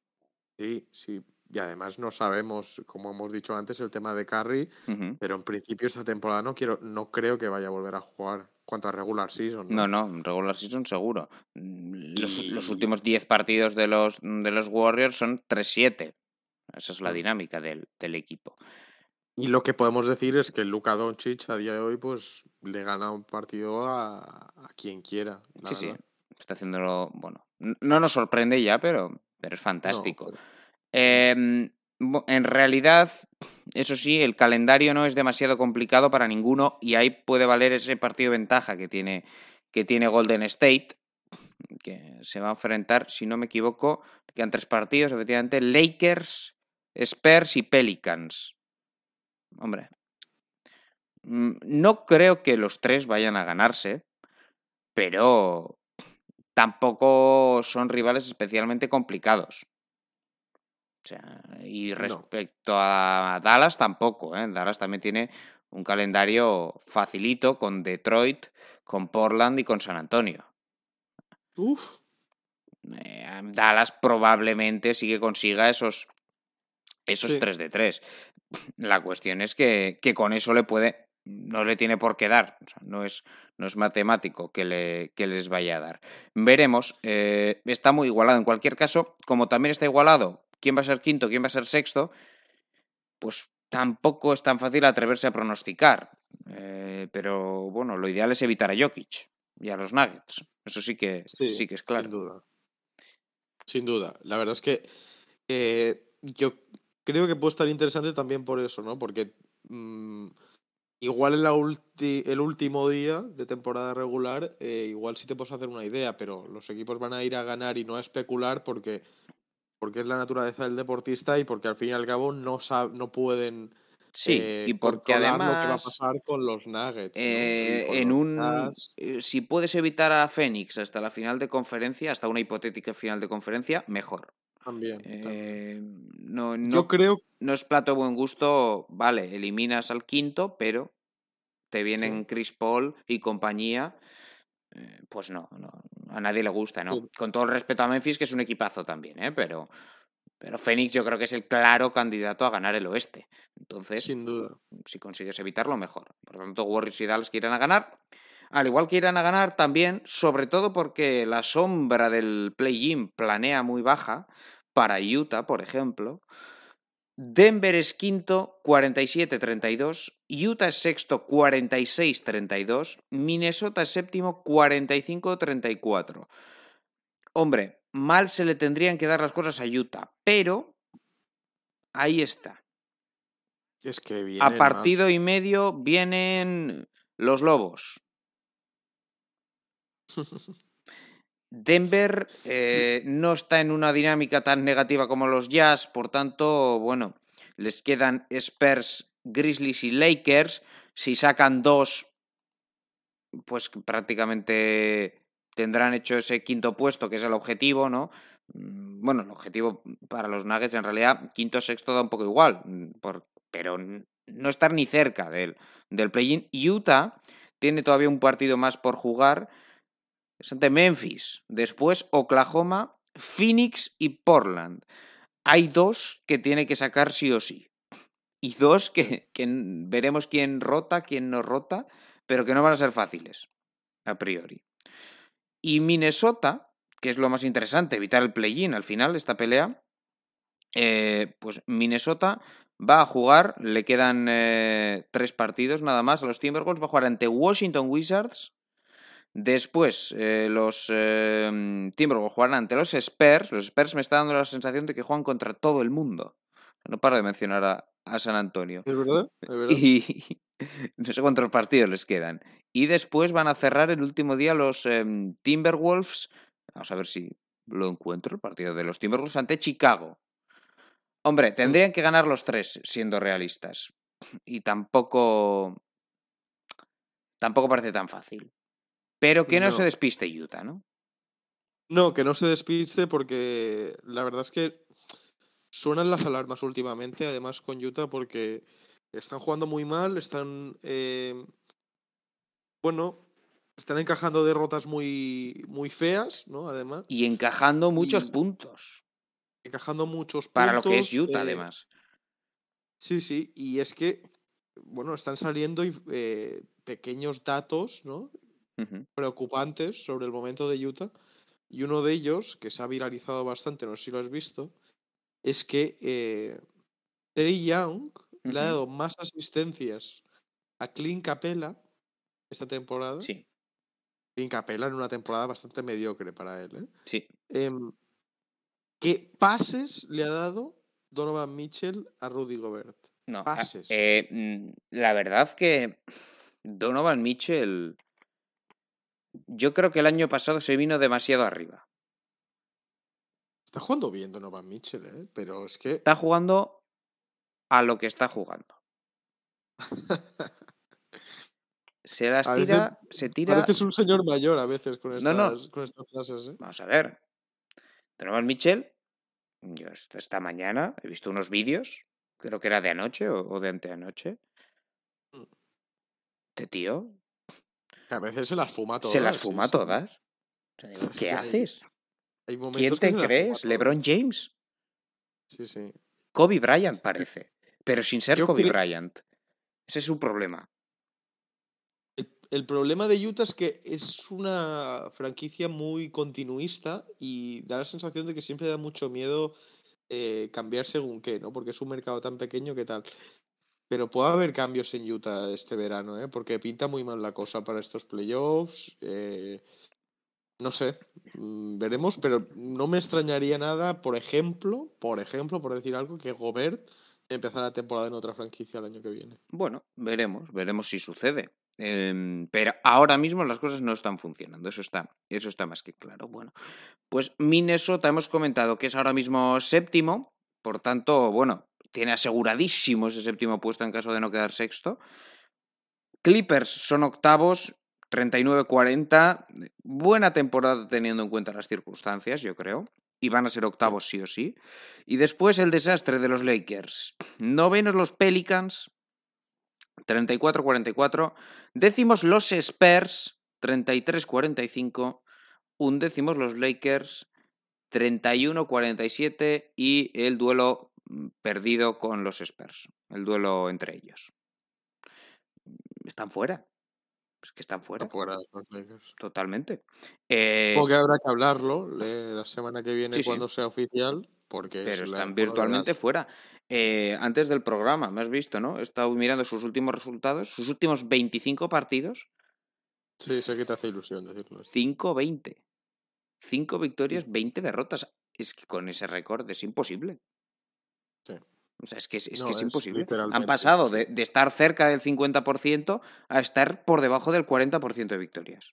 Sí, sí. Y además no sabemos, como hemos dicho antes, el tema de Curry, pero en principio esta temporada no quiero, no creo que vaya a volver a jugar cuanto a regular season. No, no, regular season seguro. Mm, los, últimos 10 partidos de los, de los Warriors son 3-7. Esa es la dinámica del, del, equipo. Y lo que podemos decir es que Luka Doncic a día de hoy pues le gana un partido a, a quien quiera. Sí, sí. Está haciéndolo, bueno, no nos sorprende ya, pero, pero es fantástico. Em, en realidad, eso sí, el calendario no es demasiado complicado para ninguno y ahí puede valer ese partido de ventaja que tiene, que tiene Golden State, que se va a enfrentar, si no me equivoco, quedan tres partidos, efectivamente, Lakers, Spurs y Pelicans. Hombre, mm, no creo que los tres vayan a ganarse, pero tampoco son rivales especialmente complicados y respecto a Dallas tampoco, ¿eh? Dallas también tiene un calendario facilito con Detroit, con Portland y con San Antonio. Eh, Dallas probablemente sí que consiga esos, esos 3 de 3. La cuestión es que, que, con eso le puede, no le tiene por qué dar, no, es, no es matemático que, le, que les vaya a dar. Veremos, eh, está muy igualado. En cualquier caso, como también está igualado quién va a ser quinto, quién va a ser sexto, pues tampoco es tan fácil atreverse a pronosticar. Eh, pero bueno, lo ideal es evitar a Jokic y a los Nuggets. Eso sí que, sí, que es claro. Sin duda. Sin duda. La verdad es que eh, yo creo que puede estar interesante también por eso, ¿no? Porque mm, igual en la el último día de temporada regular, eh, igual sí te puedes hacer una idea, pero los equipos van a ir a ganar y no a especular porque porque es la naturaleza del deportista y porque al fin y al cabo no, no pueden Sí, eh, y porque además. Lo que va a pasar con los Nuggets. Eh, en un. Eh, si puedes evitar a Phoenix hasta la final de conferencia, hasta una hipotética final de conferencia, mejor. También. No, no, Yo creo. No es plato buen gusto, vale, eliminas al quinto, pero te vienen Chris Paul y compañía. Pues no, no, a nadie le gusta, ¿no? Con todo el respeto a Memphis, que es un equipazo también, ¿eh? Pero, pero Phoenix yo creo que es el claro candidato a ganar el oeste. Entonces, Sin duda. si consigues evitarlo, mejor. Por lo tanto, Warriors y Dallas que irán a ganar. Al igual que irán a ganar también, sobre todo porque la sombra del play-in planea muy baja, para Utah, por ejemplo. Denver es quinto, 47-32. Utah es sexto, 46-32. Minnesota es séptimo, 45-34. Hombre, mal se le tendrían que dar las cosas a Utah, pero ahí está. Es que a partido y medio vienen los Lobos. Denver eh, no está en una dinámica tan negativa como los Jazz, por tanto, bueno, les quedan Spurs, Grizzlies y Lakers. Si sacan dos, pues prácticamente tendrán hecho ese quinto puesto, que es el objetivo, ¿no? Mm, bueno, el objetivo para los Nuggets en realidad, quinto sexto da un poco igual, mm, pero no estar ni cerca del, del play-in. Utah tiene todavía un partido más por jugar, es ante Memphis, después Oklahoma, Phoenix y Portland. Hay dos que tiene que sacar sí o sí. Y dos que, veremos quién rota, quién no rota, pero que no van a ser fáciles, a priori. Y Minnesota, que es lo más interesante, evitar el play-in al final, esta pelea, eh, pues Minnesota va a jugar, le quedan eh, tres partidos nada más a los Timberwolves, va a jugar ante Washington Wizards, después eh, los Timberwolves jugarán ante los Spurs, los Spurs me está dando la sensación de que juegan contra todo el mundo, no paro de mencionar a, a San Antonio. Es verdad, es verdad. Y no sé cuántos partidos les quedan. Y después van a cerrar el último día los em, Timberwolves. Vamos a ver si lo encuentro, el partido de los Timberwolves ante Chicago. Hombre, tendrían que ganar los tres, siendo realistas. Y tampoco. Tampoco parece tan fácil. Pero que no, No. se despiste Utah, ¿no? No, que no se despiste porque la verdad es que suenan las alarmas últimamente, además con Utah, porque están jugando muy mal, están, eh, bueno, están encajando derrotas muy, muy feas, ¿no? Además, Y encajando muchos Y- puntos. encajando muchos Para lo que es puntos, Utah, eh, además. Sí, sí, y es que, bueno, están saliendo eh, pequeños datos, ¿no? Preocupantes sobre el momento de Utah. Y uno de ellos, que se ha viralizado bastante, no sé si lo has visto, es que eh, Trey Young le ha dado más asistencias a Clint Capella esta temporada. Sí, Clint Capella en una temporada bastante mediocre para él. ¿eh? sí. Em, ¿Qué pases le ha dado Donovan Mitchell a Rudy Gobert? No, pases. eh, mm, la verdad que Donovan Mitchell, yo creo que el año pasado se vino demasiado arriba. Está jugando bien Donovan Mitchell, ¿eh? pero es que Está jugando a lo que está jugando. Se las A veces tira, se tira. pareces un señor mayor a veces con estas, No, no. Con estas frases. ¿eh? Vamos a ver. Donovan Mitchell, yo esta, mañana he visto unos vídeos, creo que era de anoche o, de anteanoche. Mm. Este tío a veces se las fuma todas. se las fuma sí. todas. O sea, digo, Es ¿Qué haces? Hay ¿Quién te crees? ¿LeBron James? Sí, sí. Kobe Bryant parece, pero sin ser Yo Kobe creo- Bryant. Ese es su problema. El, el problema de Utah es que es una franquicia muy continuista y da la sensación de que siempre da mucho miedo eh, cambiar según qué, ¿no? Porque es un mercado tan pequeño que tal. Pero puede haber cambios en Utah este verano, ¿eh? Porque pinta muy mal la cosa para estos playoffs. eh, no sé, mm, veremos, pero no me extrañaría nada, por ejemplo, por ejemplo, por decir algo, que Gobert empezara la temporada en otra franquicia el año que viene. Bueno, veremos, veremos si sucede. Em, pero ahora mismo las cosas no están funcionando, eso está, eso está más que claro. Bueno, pues Minnesota hemos comentado que es ahora mismo séptimo, por tanto, bueno, tiene aseguradísimo ese séptimo puesto en caso de no quedar sexto. Clippers son octavos, 39-40, buena temporada teniendo en cuenta las circunstancias, yo creo. Y van a ser octavos sí o sí. Y después el desastre de los Lakers. Novenos los Pelicans, 34-44. Décimos los Spurs, 33-45. Undécimos los Lakers, 31-47. Y el duelo perdido con los Spurs. El duelo entre ellos. Están fuera. Es que están fuera. Está fuera de los Lakers. Totalmente. Eh, Supongo que habrá que hablarlo eh, la semana que viene Sí, sí. cuando sea oficial, porque pero están virtualmente fuera. Eh, antes del programa, me has visto, ¿no? He estado mirando sus últimos resultados, sus últimos 25 partidos, Sí, sé que te hace ilusión decirlo. 5-20. 5 victorias, 20 derrotas. Es que con ese récord es imposible. Sí. O sea, es que es, es No, que es es imposible. Han pasado de, de estar cerca del 50% a estar por debajo del 40% de victorias.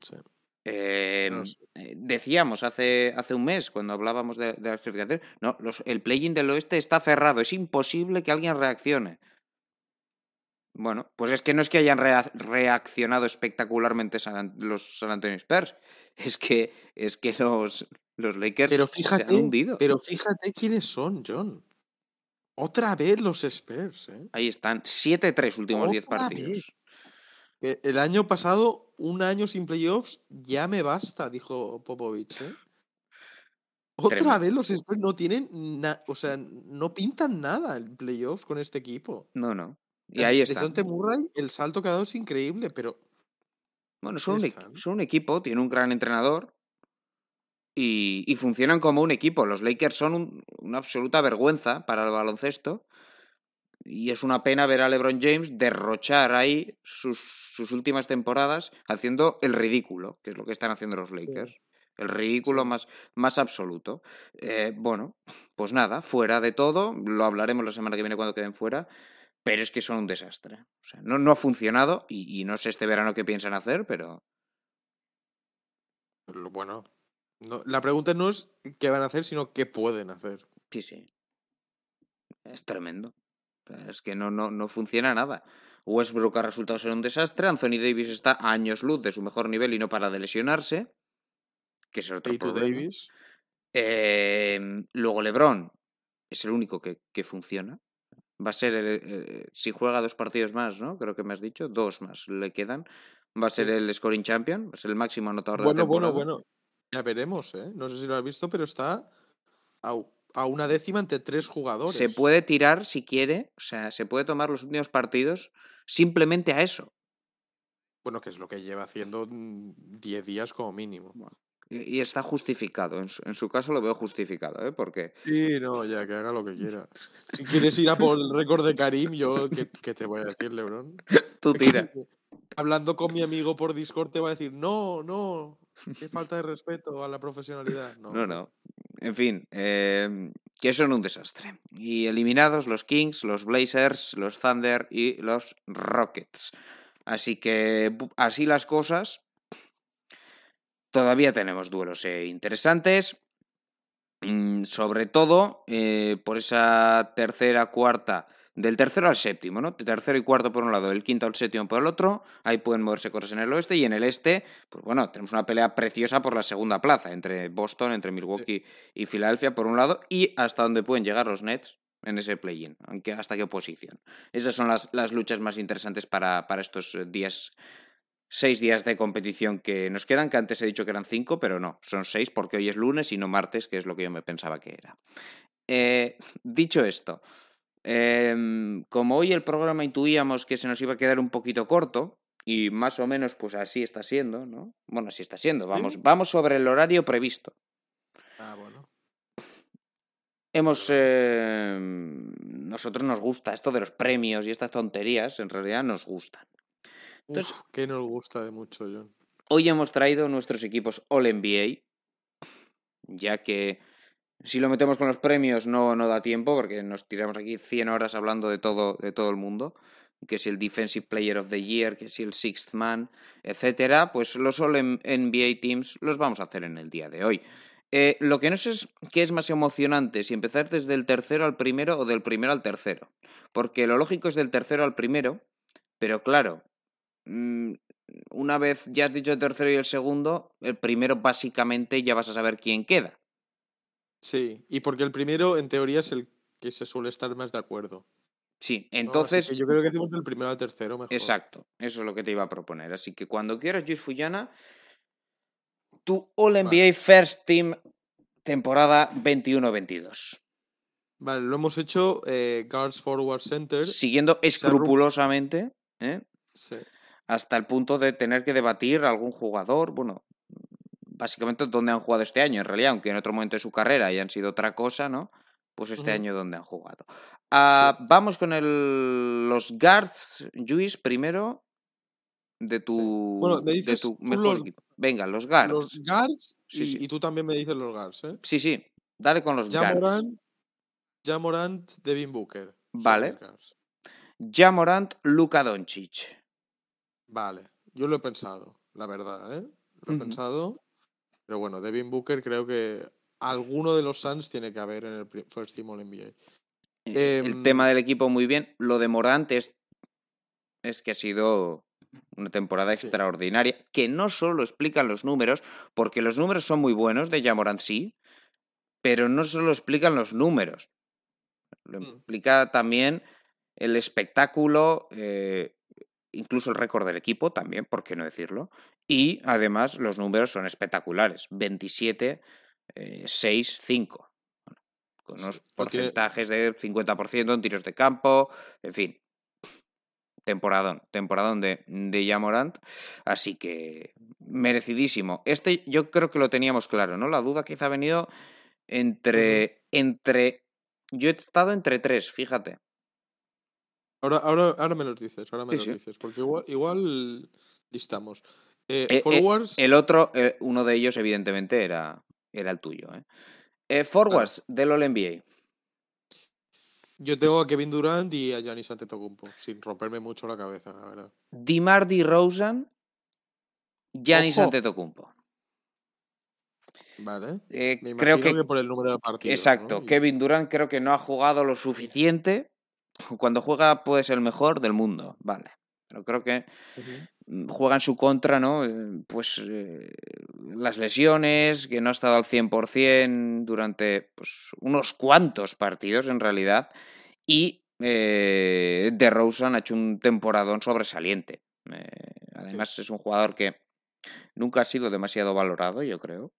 Sí. Eh, No decíamos hace, hace un mes, cuando hablábamos de, de la clasificación, no, los, el play-in del oeste está cerrado, es imposible que alguien reaccione. Bueno, pues es que no es que hayan rea- reaccionado espectacularmente San los San Antonio Spurs, es que, es que los, Los Lakers Pero se fíjate, han hundido. pero fíjate quiénes son, John. Otra vez los Spurs, ¿eh? Ahí están, 7-3 últimos 10 Otra partidos. vez. El año pasado, un año sin playoffs, ya me basta, dijo Popovich. ¿eh? Otra Tremendo. vez los Spurs no tienen, o sea, no pintan nada en playoffs con este equipo. No, no. Y De- ahí de están. Dejounte Murray, el salto que ha dado es increíble, pero Bueno, son un, son un equipo, tiene un gran entrenador y, y funcionan como un equipo. Los Lakers son un- una absoluta vergüenza para el baloncesto y es una pena ver a LeBron James derrochar ahí sus, sus últimas temporadas haciendo el ridículo, que es lo que están haciendo los Lakers. El ridículo más, más absoluto. Eh, bueno, pues nada, fuera de todo, lo hablaremos la semana que viene cuando queden fuera, pero es que son un desastre. O sea, no, no ha funcionado y, y no sé este verano qué piensan hacer, pero lo bueno. No, la pregunta no es qué van a hacer, sino qué pueden hacer. sí, sí. Es tremendo. Es que no, no, no funciona nada. Westbrook ha resultado ser un desastre, Anthony Davis está a años luz de su mejor nivel y no para de lesionarse, que es otro problema. Davis. Eh, luego LeBron es el único que, que funciona. Va a ser, el- eh, si juega dos partidos más, ¿no? Creo que me has dicho, dos más le quedan. Va a ser el scoring champion, va a ser el máximo anotador de la Bueno, bueno, temporada. bueno. Ya veremos, ¿eh? No sé si lo has visto, pero está a, una décima entre tres jugadores. Se puede tirar si quiere, o sea, se puede tomar los últimos partidos simplemente a eso. Bueno, que es lo que lleva haciendo 10 días como mínimo. Y, y está justificado. En su, en su caso lo veo justificado, ¿eh? Porque Sí, no, ya, que haga lo que quiera. Si quieres ir a por el récord de Karim, yo, ¿qué, qué te voy a decir, Lebron? tú tira. Hablando con mi amigo por Discord, te va a decir, no, no, qué falta de respeto a la profesionalidad. No, No, no. En fin, eh, que son un desastre. Y eliminados los Kings, los Blazers, los Thunder y los Rockets. Así que así las cosas. Todavía tenemos duelos eh, interesantes. Mm, sobre todo eh, por esa tercera, cuarta, del tercero al séptimo, ¿no? De tercero y cuarto por un lado, del quinto al séptimo por el otro. Ahí pueden moverse cosas en el oeste y en el este, pues bueno, tenemos una pelea preciosa por la segunda plaza entre Boston, entre Milwaukee y Filadelfia por un lado y hasta donde pueden llegar los Nets en ese play-in, aunque hasta qué posición. Esas son las, las luchas más interesantes para, para estos eh, días, seis días de competición que nos quedan, que antes he dicho que eran cinco, pero no, son seis porque hoy es lunes y no martes, que es lo que yo me pensaba que era. Eh, dicho esto, em, como hoy el programa intuíamos que se nos iba a quedar un poquito corto, y más o menos pues así está siendo, ¿no? Bueno, así está siendo, vamos, vamos sobre el horario previsto. Ah, bueno. Hemos. eh, nosotros nos gusta esto de los premios y estas tonterías, en realidad nos gustan. Entonces- Uf, que nos gusta de mucho, John. Hoy hemos traído nuestros equipos All NBA, ya que si lo metemos con los premios no, no da tiempo, porque nos tiramos aquí 100 horas hablando de todo, de todo el mundo, que si el Defensive Player of the Year, que si el Sixth Man, etcétera, pues los All NBA Teams los vamos a hacer en el día de hoy. Eh, lo que no sé es qué es más emocionante, si empezar desde el tercero al primero o del primero al tercero. Porque lo lógico es del tercero al primero, pero claro, mm, una vez ya has dicho el tercero y el segundo, el primero básicamente ya vas a saber quién queda. Sí, y porque el primero, en teoría, es el que se suele estar más de acuerdo. Sí, entonces, yo creo que hacemos del primero al tercero mejor. exacto, eso es lo que te iba a proponer. Así que cuando quieras, Luis Fuyana, tu All NBA First Team temporada 21-22. Vale, lo hemos hecho eh, Guards Forward Center. Siguiendo escrupulosamente, ¿eh? Sí. hasta el punto de tener que debatir a algún jugador, bueno, básicamente dónde han jugado este año, en realidad, aunque en otro momento de su carrera hayan sido otra cosa, ¿no? Pues este año dónde han jugado. Ah, Vamos con el, los guards, Luis, primero de tu, Bueno, me de tu mejor los- equipo. Venga, los guards. Los Guards, Sí, y, sí. y tú también me dices los Guards, ¿eh? Sí, sí, dale con los guards. Morant, Ja Morant, Devin Booker. Vale. los Guards. Ja Morant, Luka Doncic. Vale, yo lo he pensado, la verdad, ¿eh? Lo he pensado. Pero bueno, Devin Booker creo que alguno de los Suns tiene que haber en el First Team All NBA. Eh, el Em, tema del equipo muy bien. Lo de Morant es, es que ha sido Una temporada extraordinaria, que no solo explican los números, porque los números son muy buenos de Jamorant sí, pero no solo explican los números. Lo Mm. explica también el espectáculo, eh, incluso el récord del equipo también, por qué no decirlo. Y además los números son espectaculares. 27, eh, 6, 5. Con unos porcentajes de 50% en tiros de campo, en fin. Temporadón, temporadón de, de Jamorant. Así que merecidísimo. Este yo creo que lo teníamos claro, ¿no? La duda quizá ha venido entre. entre. Yo he estado entre tres, fíjate. Ahora, ahora, ahora me los dices, ahora me Sí, los sí. dices, porque igual, igual listamos. Eh, Eh, eh, forwards, El otro, uno de ellos, evidentemente, era, era el tuyo. forwards del All NBA. yo tengo a Kevin Durant y a Giannis Antetokounmpo, sin romperme mucho la cabeza, la verdad. Dimar DeRozan, Giannis Ojo. Antetokounmpo. Vale. Eh, Me creo que, que, por el número de partidos. exacto, Kevin Durant creo que no ha jugado lo suficiente. Cuando juega puede ser el mejor del mundo, vale. Pero creo que mm, juega en su contra, ¿no? Eh, Pues eh, las lesiones, que no ha estado al 100% durante pues, unos cuantos partidos en realidad. Y eh, DeRozan ha hecho un temporadón sobresaliente. Eh, además es un jugador que nunca ha sido demasiado valorado, yo creo.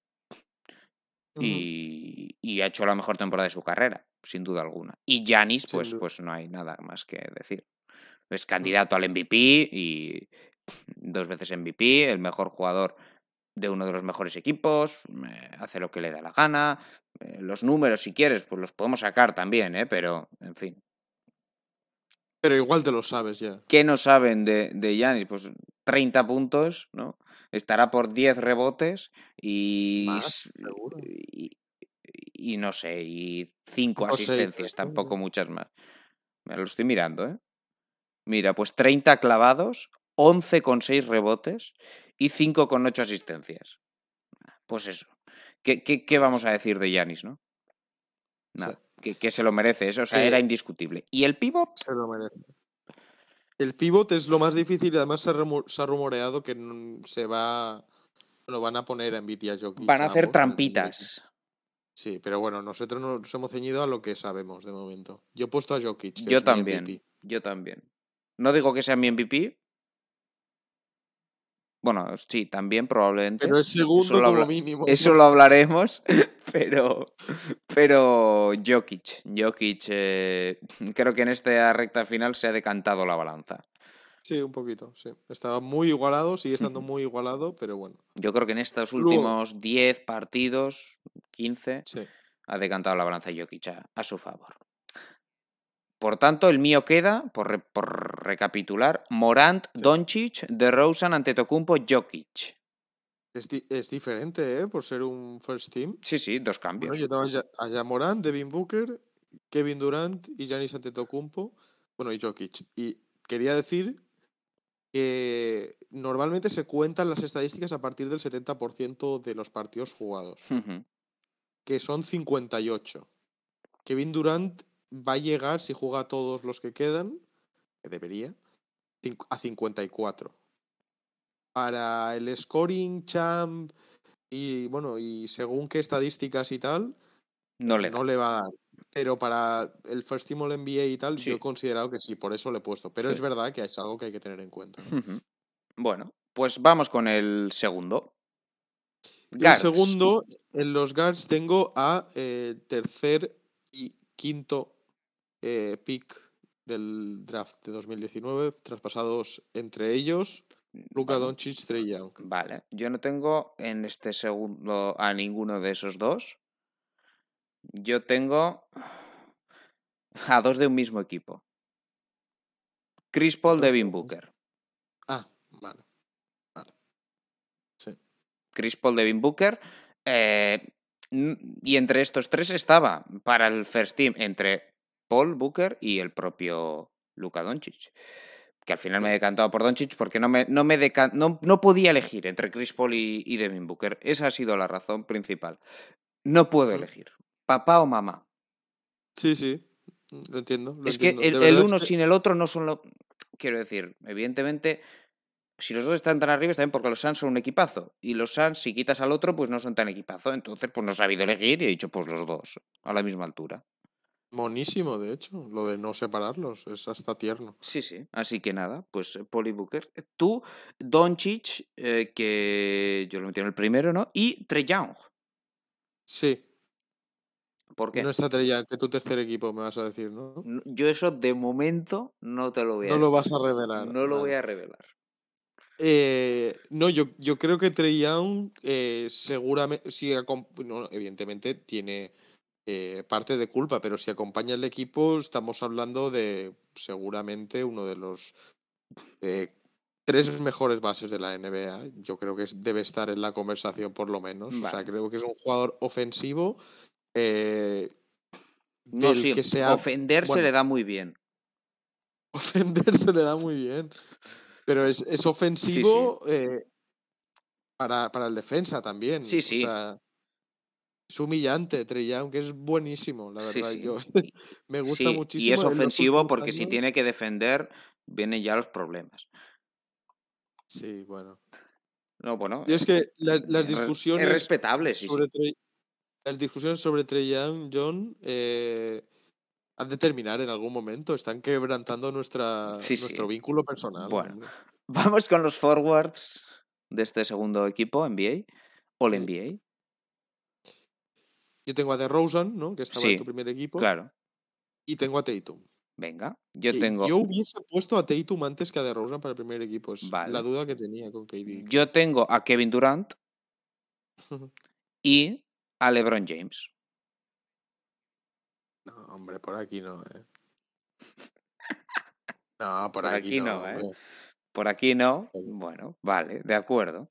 Y, y ha hecho la mejor temporada de su carrera, sin duda alguna. Y Yanis, pues, duda. pues no hay nada más que decir. Es candidato al MVP y dos veces MVP, el mejor jugador de uno de los mejores equipos, eh, hace lo que le da la gana. eh, los números, si quieres, pues los podemos sacar también, ¿eh? pero en fin. Pero igual te lo sabes ya. ¿Qué no saben de, de Giannis? Pues 30 puntos, ¿no? Estará por 10 rebotes y, Más, y, y no sé, y 5 Cinco, seis, asistencias, tampoco muchas más. Me lo estoy mirando, ¿eh? Mira, pues 30 clavados, 11 con 6 rebotes y 5 con 8 asistencias. Pues eso. ¿Qué, qué, qué vamos a decir de Giannis, no? Nada, que, que se lo merece, eso, o sea, Sí. era indiscutible. ¿Y el pivot? Se lo merece. El pivot es lo más difícil y además se ha, rumo- se ha rumoreado que se va. Lo van a poner a Envidia Jokic. Van a hacer ambos, en trampitas. Sí, pero bueno, nosotros nos hemos ceñido a lo que sabemos de momento. Yo he puesto a Jokic. que Yo también. Yo también. No digo que sea mi MVP. Bueno, sí, también probablemente. Pero es segundo lo como habla- mínimo. Eso lo hablaremos, pero, pero Jokic, Jokic, eh, creo que en esta recta final se ha decantado la balanza. Sí, un poquito, sí. Estaba muy igualado, sigue estando muy igualado, pero bueno, Yo creo que en estos últimos 10 partidos, 15, sí. ha decantado la balanza Jokic a, a su favor. Por tanto, el mío queda, por, re- por recapitular, Morant, Sí. Doncic, DeRozan, Antetokounmpo, Jokic. Es, di- es diferente, ¿eh? Por ser un first team. Sí, sí, dos cambios. Bueno, yo tengo a Ja- a Jamorant, Devin Booker, Kevin Durant y Giannis Antetokounmpo, bueno, y Jokic. Y quería decir que normalmente se cuentan las estadísticas a partir del 70% de los partidos jugados, Ujú. que son 58. Kevin Durant va a llegar, si juega a todos los que quedan, que debería, a 54. Para el scoring champ y bueno, y según qué estadísticas y tal, No le no le va a dar. Pero para el First Team All NBA y tal, Sí. yo he considerado que sí, por eso le he puesto. Pero Sí. es verdad que es algo que hay que tener en cuenta. Bueno, pues vamos con el segundo. El segundo, en los guards tengo a eh, tercer y quinto eh, pick del draft de 2019, traspasados entre ellos Luka Vale. Doncic, Trey Young. Vale, yo no tengo en este segundo a ninguno de esos dos. Yo tengo a dos de un mismo equipo. Chris Paul, de Devin Booker. Ah, vale. Vale. Sí. Chris Paul, Devin Booker. eh, y entre estos tres estaba para el first team entre Paul, Booker y el propio Luka Doncic. Que al final me he decantado por Doncic porque no, me, no, me decan- no, no podía elegir entre Chris Paul y, y Devin Booker. Esa ha sido la razón principal. No puedo elegir. Papá o mamá. Sí, sí. Lo entiendo. lo es que el, el uno que- sin el otro no son lo. Quiero decir, evidentemente, si los dos están tan arriba, está bien porque los Suns son un equipazo. Y los Suns, si quitas al otro, pues no son tan equipazo. Entonces, pues no he sabido elegir y he dicho, pues los dos, a la misma altura. Monísimo, de hecho, lo de no separarlos, es hasta tierno. Sí, sí. Así que nada, pues eh, Poli Booker. Tú, Doncic, eh, que yo lo metí en el primero, ¿no? Y Trey Young. Sí, ¿Por qué? no está Trey que tu tercer equipo me vas a decir, ¿no? Yo eso de momento no te lo voy a No lo vas a revelar. No lo voy a revelar. Eh, no, yo, yo creo que Trey Young eh, seguramente, si no, evidentemente tiene eh, parte de culpa, pero si acompaña el equipo, estamos hablando de seguramente uno de los eh, tres mejores bases de la NBA. Yo creo que debe estar en la conversación por lo menos. O sea, creo que es un jugador ofensivo. eh, No, sí, que sea ofender se le da muy bien. ofender se le da muy bien. Pero es, es ofensivo eh, para, para el defensa también. Sí, o sí. sea, es humillante, Trey Young, que es buenísimo, la verdad. sí. Yo, me gusta Sí, muchísimo. y es ofensivo porque si tiene que defender, vienen ya los problemas. Sí, bueno. No, bueno. Y es que la- las discusiones. Es respetable, sí, sobre Trey- las discusiones sobre Trey Young, John, eh, han de terminar en algún momento. Están quebrantando nuestra, nuestro vínculo personal. Bueno. hombre. Vamos con los forwards de este segundo equipo, NBA. All. NBA. Yo tengo a DeRozan, ¿no? Que estaba Sí, en tu primer equipo. Claro. Y tengo a Tatum. Venga. Yo que tengo. Yo hubiese puesto a Tatum antes que a DeRozan para el primer equipo. Es Vale. la duda que tenía con KD. Yo tengo a Kevin Durant y a LeBron James. No, hombre, por aquí no, eh. No, por, Por aquí, aquí no, ¿eh? Por aquí no. Sí. Bueno, vale, de acuerdo.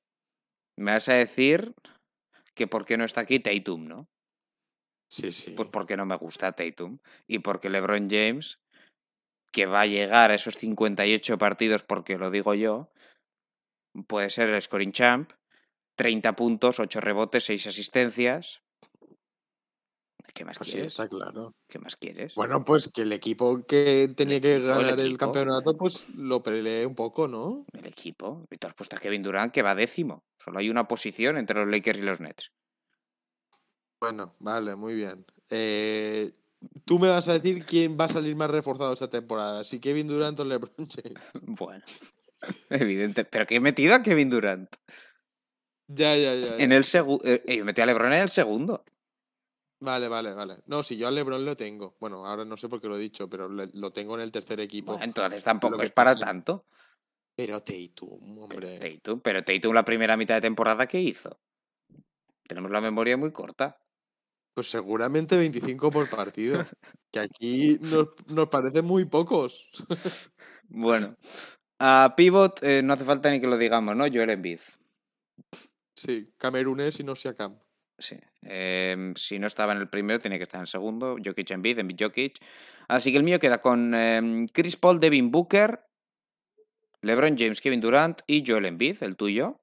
Me vas a decir que por qué no está aquí Tatum, ¿no? Sí, sí. Pues porque no me gusta Tatum. Y porque LeBron James, que va a llegar a esos 58 partidos, porque lo digo yo, puede ser el scoring champ, 30 puntos, 8 rebotes, 6 asistencias. ¿Qué más Pues sí, quieres? está claro. ¿Qué más quieres? Bueno, pues que el equipo que tenía que equipo, ganar el, campeonato, pues lo peleé un poco, ¿no? El equipo. Y tú has puesto a Kevin Durant, que va décimo. Solo hay una posición entre los Lakers y los Nets. Bueno, vale, muy bien. Eh, tú me vas a decir quién va a salir más reforzado esta temporada, si Kevin Durant o LeBron James. Bueno, evidente. Pero que he metido a Kevin Durant. Ya, ya, ya. En ya. el segundo. Yo metí a LeBron en el segundo. Vale, vale, vale. No, si yo a LeBron lo tengo. Bueno, ahora no sé por qué lo he dicho, pero lo tengo en el tercer equipo. Bueno, entonces tampoco que es para tanto. Pero Tatum, Pero hombre. Tatum, pero Tatum la primera mitad de temporada que hizo. Tenemos la memoria muy corta. Pues seguramente 25 por partido. que aquí nos, nos parecen muy pocos. Bueno, a Pivot eh, no hace falta ni que lo digamos, ¿no? Joel Embiid. Sí, camerunés y no Cam. Sí. Em, si no estaba en el primero, tenía que estar en el segundo. Jokic Embiid, Embiid Jokic. Así que el mío queda con em, Chris Paul, Devin Booker, LeBron James, Kevin Durant y Joel Embiid, el tuyo.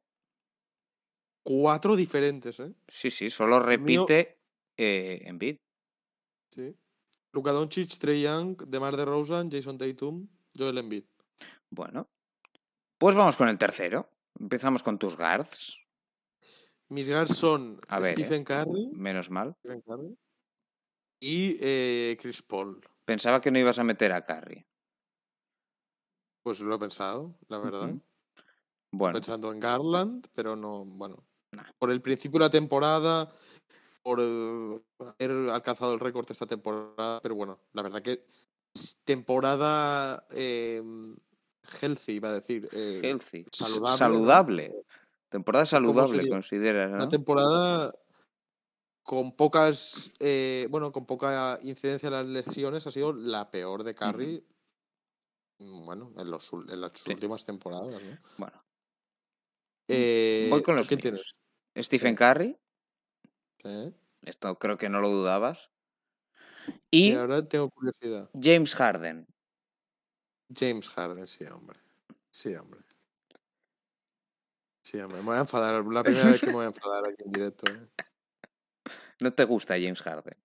Cuatro diferentes, ¿eh? Sí, sí, solo repite eh, Embiid. Sí. Luka Doncic, Trey Young, DeMar DeRozan, Jason Tatum, Joel Embiid. Bueno, pues vamos con el tercero. Empezamos con tus guards, Mis guards son A ver, Stephen eh. Curry, menos mal. Stephen Curry y eh, Chris Paul. Pensaba que no ibas a meter a Curry. Pues lo he pensado, la verdad. Bueno, Pensando en Garland, pero no, bueno. Nah. Por el principio de la temporada, por eh, haber alcanzado el récord esta temporada, pero bueno, la verdad que temporada eh, healthy, iba a decir. eh, healthy, saludable. Temporada saludable, consideras, Una ¿no? temporada con pocas, eh, bueno, con poca incidencia en las lesiones, ha sido la peor de Curry, mm, bueno, en, los, en las Sí. últimas temporadas, ¿no? Bueno, voy con los ¿Qué míos. tienes? Stephen Curry, Esto creo que no lo dudabas. Y Y ahora tengo curiosidad. James Harden. James Harden, sí, hombre. Sí, hombre. Sí, hombre. Me voy a enfadar. La primera vez que me voy a enfadar aquí en directo. ¿eh? ¿No te gusta James Harden?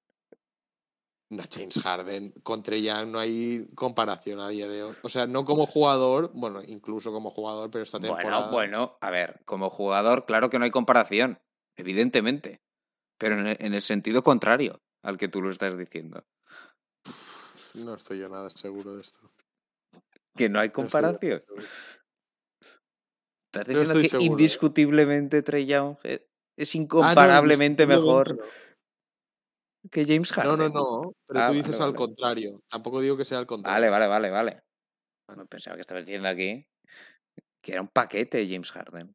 No, James Harden contra Young no hay comparación a día de hoy. O sea, no como jugador, bueno, incluso como jugador, pero esta temporada. Bueno, bueno, a ver, como jugador, claro que no hay comparación, evidentemente. Pero en el, en el sentido contrario al que tú lo estás diciendo. No estoy yo nada seguro de esto. Que no hay No comparación. seguro. Estás No diciendo que seguro, ¿eh? indiscutiblemente Trey Young e- es Ah, no, incomparablemente mejor que James No, no, Harden. no. no, Pero Ah, tú vale, dices al vale. contrario. Tampoco digo que sea al contrario. Vale, vale, vale, vale. Bueno, pensaba que estabas diciendo aquí que era un paquete James Harden.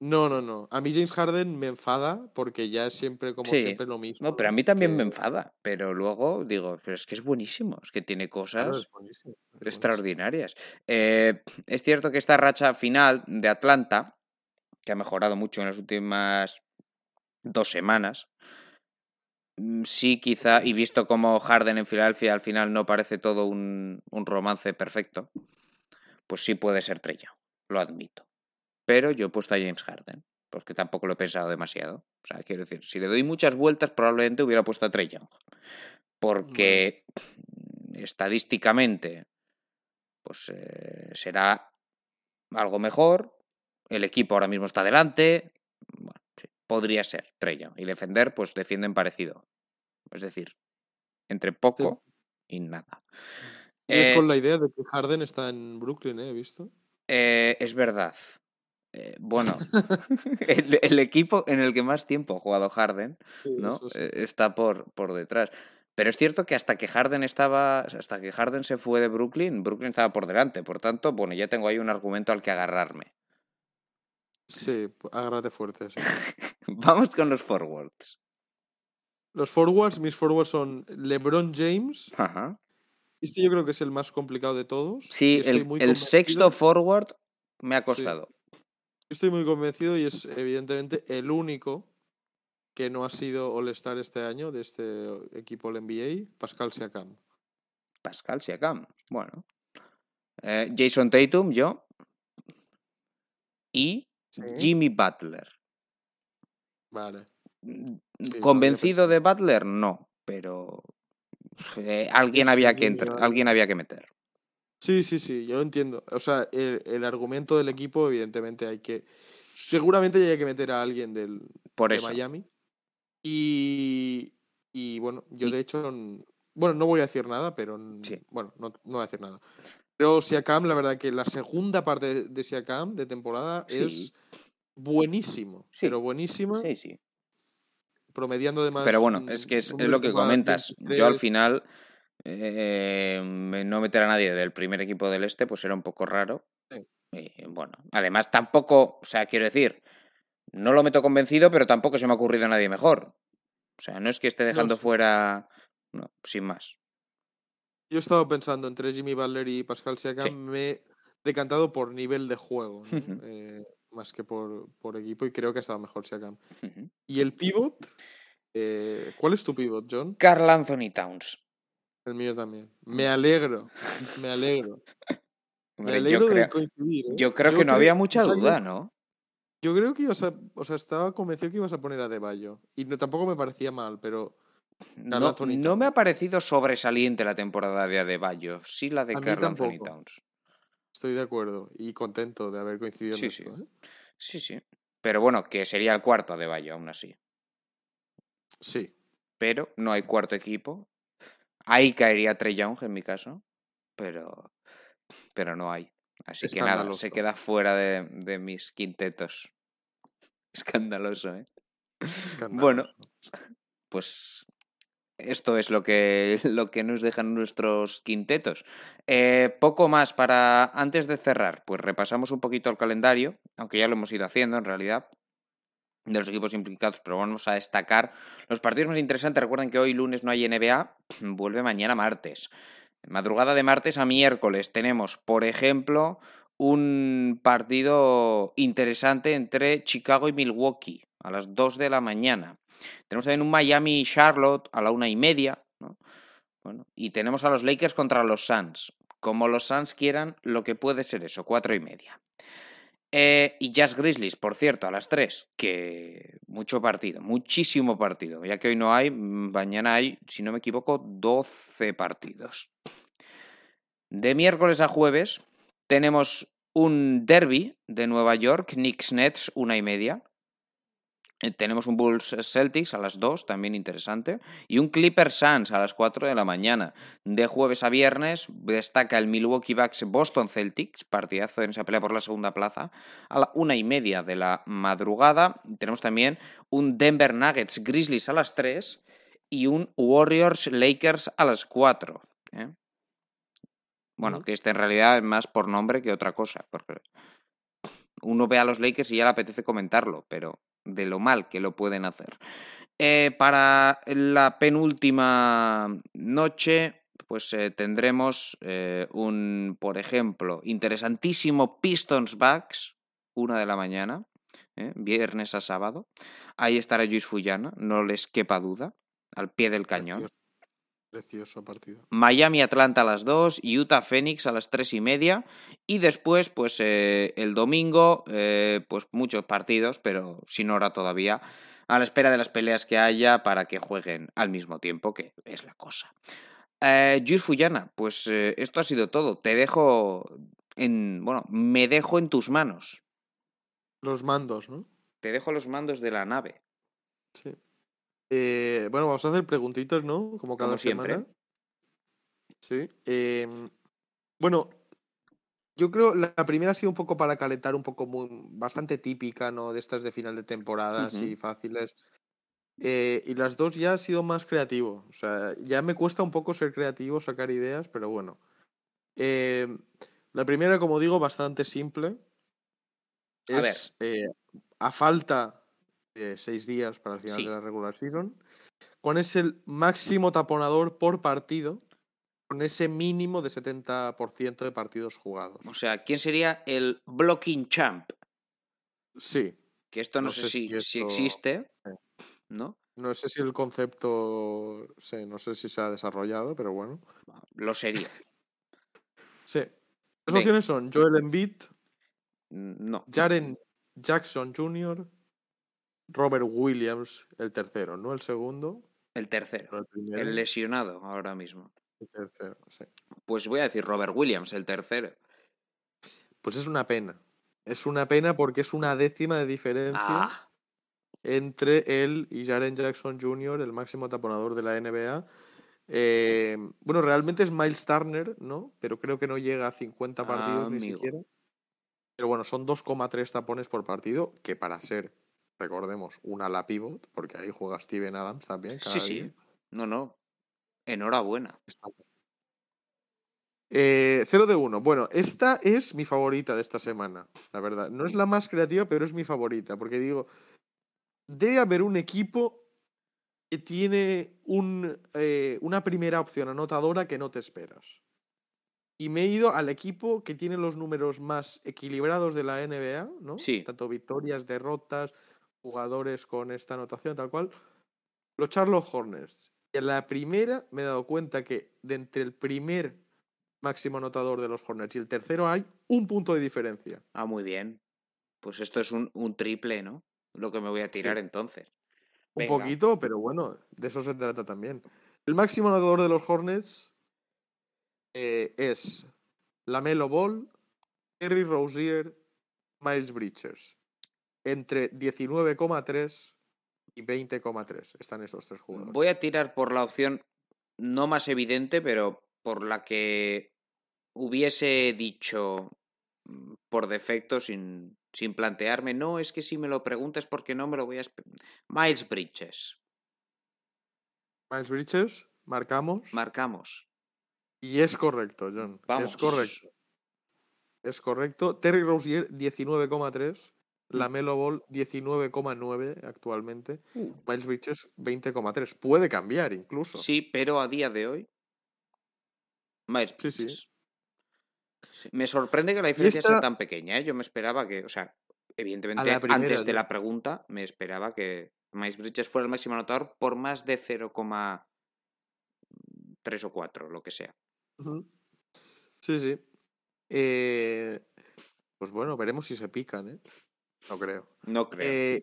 No, no, no. A mí James Harden me enfada porque ya es siempre como Sí. siempre lo mismo. No, pero a mí también me enfada. Pero luego digo, pero es que es buenísimo, es que tiene Claro, cosas es buenísimo, es buenísimo. extraordinarias. Eh, es cierto que esta racha final de Atlanta, que ha mejorado mucho en las últimas dos semanas, mm, sí quizá, y visto como Harden en Filadelfia al final no parece todo un, un romance perfecto, pues sí puede ser Trella, lo admito. Pero yo he puesto a James Harden, porque tampoco lo he pensado demasiado. O sea, quiero decir, si le doy muchas vueltas, probablemente hubiera puesto a Trey Young. Porque mm, estadísticamente, pues eh, será algo mejor. El equipo ahora mismo está delante. Bueno, sí, podría ser Trey Young. Y defender, pues defienden parecido. Es decir, entre poco y nada. Es Eh, con la idea de que Harden está en Brooklyn, ¿eh? ¿He visto? Eh, es verdad. Eh, bueno, el, el equipo en el que más tiempo ha jugado Harden, Sí, ¿no? sí. Eh, Está por, por detrás. Pero es cierto que hasta que Harden estaba, hasta que Harden se fue de Brooklyn, Brooklyn estaba por delante. Por tanto, bueno, ya tengo ahí un argumento al que agarrarme. Sí, agárrate fuerte. sí. Vamos con los forwards. Los forwards, mis forwards son LeBron James. Ajá. Este yo creo que es el más complicado de todos. Sí, el, el sexto forward me ha costado. Estoy muy convencido y es evidentemente el único que no ha sido All-Star este año de este equipo del NBA, Pascal Siakam. Pascal Siakam. Bueno. Eh, Jason Tatum, yo. Y Sí. Jimmy Butler. Vale. Mm, Sí, ¿Convencido de Butler? No, pero eh, alguien había que entrar, alguien había que meter. Sí, sí, sí, yo lo entiendo. O sea, el, el argumento del equipo, evidentemente, hay que. Seguramente ya hay que meter a alguien del, Por de eso. Miami. Y, y bueno, yo Y- de hecho. Bueno, no voy a decir nada, pero. Sí. Bueno, no, no voy a decir nada. Pero Siakam, la verdad que la segunda parte de, de Siakam de temporada Sí. es buenísimo. Sí. Pero buenísima. Sí, sí. Promediando además. Pero bueno, es que es, lo que de más comentas. Yo al 23. final eh, no meter a nadie del primer equipo del este, pues era un poco raro. Sí. Y bueno, además tampoco, o sea, quiero decir, no lo meto convencido, pero tampoco se me ha ocurrido nadie mejor. O sea, no es que esté dejando fuera, no, sin más. Yo estaba pensando entre Jimmy Butler y Pascal Siakam, Sí. me he decantado por nivel de juego. Eh, más que por, por equipo, y creo que ha estado mejor Siakam. Y el pivot, eh, ¿cuál es tu pivot, John? Carl Anthony Towns. El mío también. Me alegro, me alegro. Me alegro yo de creo, coincidir. ¿eh? yo creo que no había mucha yo- duda, ¿no? Yo creo que ibas a, o sea, estaba convencido que ibas a poner a De Bayo. Y no, tampoco me parecía mal, pero No, no me ha parecido sobresaliente la temporada de Adebayo, sí la de Carl Anthony. Towns. estoy de acuerdo y contento de haber coincidido en Sí, esto. sí. ¿eh? Sí, sí. Pero bueno, que sería el cuarto Adebayo, aún así. Sí. Pero no hay cuarto equipo. Ahí caería Trey Young en mi caso, pero, pero no hay. Así que nada, se queda fuera de, de mis quintetos. Escandaloso, ¿eh? Bueno, pues esto es lo que, lo que nos dejan nuestros quintetos. Eh, poco más para antes de cerrar, pues repasamos un poquito el calendario, aunque ya lo hemos ido haciendo en realidad, de los equipos implicados, pero vamos a destacar los partidos más interesantes. Recuerden que hoy lunes no hay NBA, vuelve mañana martes. Madrugada de martes a miércoles tenemos, por ejemplo, un partido interesante entre Chicago y Milwaukee a las 2 de la mañana. Tenemos también un Miami y Charlotte a la una y media. ¿no? Bueno, y tenemos a los Lakers contra los Suns. Como los Suns quieran, lo que puede ser eso, cuatro y media. Eh, y Jazz Grizzlies, por cierto, a las 3, que mucho partido, muchísimo partido, ya que hoy no hay, mm, mañana hay, si no me equivoco, 12 partidos. De miércoles a jueves tenemos un derby de Nueva York, Knicks Nets, una y media. Eh, tenemos un Bulls Celtics a las 2, también interesante. Y un Clippers Suns a las 4 de la mañana. De jueves a viernes destaca el Milwaukee Bucks Boston Celtics, partidazo en esa pelea por la segunda plaza, a la una y media de la madrugada. Tenemos también un Denver Nuggets Grizzlies a las 3 y un Warriors Lakers a las 4. ¿eh? Bueno, que este en realidad es más por nombre que otra cosa. Porque uno ve a los Lakers y ya le apetece comentarlo, pero de lo mal que lo pueden hacer. Eh, para la penúltima noche, pues eh, tendremos eh, un, por ejemplo, interesantísimo Pistons Bucks, una de la mañana, viernes a sábado. Ahí estará Luis Fuyana, no les quepa duda, al pie del cañón. Precioso partido. Miami Atlanta a las 2, Utah Phoenix a las 3 y media. Y después, pues eh, el domingo, eh, pues muchos partidos, pero sin hora todavía, a la espera de las peleas que haya para que jueguen al mismo tiempo, que es la cosa. Eh, Fuyana, pues eh, esto ha sido todo. Te dejo en. Bueno, me dejo en tus manos. Los mandos, ¿no? Te dejo los mandos de la nave. Sí. Eh, bueno, vamos a hacer preguntitas, ¿no? Como cada siempre. Sí. Em, bueno, yo creo la primera ha sido un poco para calentar, un poco muy, bastante típica, ¿no? De estas de final de temporada, así fáciles. Eh, y las dos ya ha sido más creativo. O sea, ya me cuesta un poco ser creativo, sacar ideas, pero bueno. Em, la primera, como digo, bastante simple. Es, a, eh, a falta seis días para el final de la regular season. ¿Cuál es el máximo taponador por partido con ese mínimo de 70% de partidos jugados? O sea, ¿quién sería el blocking champ? Sí. Que esto no, sé, si, existe, ¿no? No sé si el concepto, no sé si se ha desarrollado, pero bueno. Lo sería. Sí. Las opciones son Joel Embiid, no. Jaren Jackson Jr., Robert Williams, el tercero, ¿no? El segundo. El tercero. El, lesionado ahora mismo. El tercero, sí. Pues voy a decir Robert Williams, el tercero. Pues es una pena. Es una pena porque es una décima de diferencia ah. entre él y Jaren Jackson Jr., el máximo taponador de la NBA. Eh, bueno, realmente es Miles Turner, ¿no? Pero creo que no llega a 50 partidos ni siquiera. Pero bueno, son 2,3 tapones por partido, que para ser recordemos, una la pivot, porque ahí juega Steven Adams también. sí, sí. No, no. Enhorabuena. Eh, 0 de 1. Bueno, esta es mi favorita de esta semana, la verdad. No es la más creativa, pero es mi favorita, porque digo, debe haber un equipo que tiene un, eh, una primera opción anotadora que no te esperas. Y me he ido al equipo que tiene los números más equilibrados de la NBA, ¿no? Sí. Tanto victorias, derrotas, jugadores con esta anotación, tal cual, los Charlotte Hornets. Y en la primera me he dado cuenta que de entre el primer máximo anotador de los Hornets y el tercero hay un punto de diferencia. Ah, muy bien. Pues esto es un, triple, ¿no? Lo que me voy a tirar entonces. Un poquito, pero bueno, de eso se trata también. El máximo anotador de los Hornets eh, es Lamelo Ball, Terry Rozier, Miles Bridges entre 19,3 y 20,3 están esos tres jugadores. Voy a tirar por la opción no más evidente, pero por la que hubiese dicho mm, por defecto sin, sin plantearme, no, es que si me lo preguntas porque no me lo voy a... Miles Bridges. Miles Bridges, marcamos. Marcamos. Y es correcto, John. Es correcto. Es correcto. Terry Rozier, 19,3. La Melo Ball 19,9 actualmente. Uh. Miles Bridges 20,3. Puede cambiar incluso. Sí, pero a día de hoy. Miles Bridges. Me sorprende que la diferencia sea tan pequeña. ¿eh? Yo me esperaba que, o sea, evidentemente antes de la pregunta me esperaba que Miles Bridges fuera el máximo anotador por más de 0,3 o 4, lo que sea. Sí, sí. Eh, Pues bueno, veremos si se pican, ¿eh? No creo. No creo. Eh,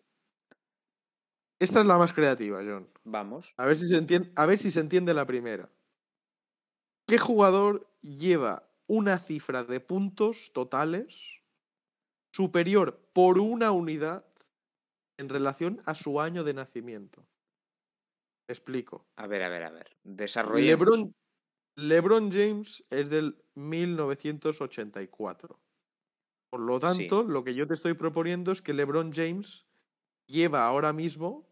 esta es la más creativa, John. Vamos. A ver si se entiende, a ver si se entiende la primera. ¿Qué jugador lleva una cifra de puntos totales superior por una unidad en relación a su año de nacimiento? Me explico. A ver, a ver, a ver. Desarrollemos. LeBron, LeBron James es del 1984. Por lo Sí. tanto, lo que yo te estoy proponiendo es que LeBron James lleva ahora mismo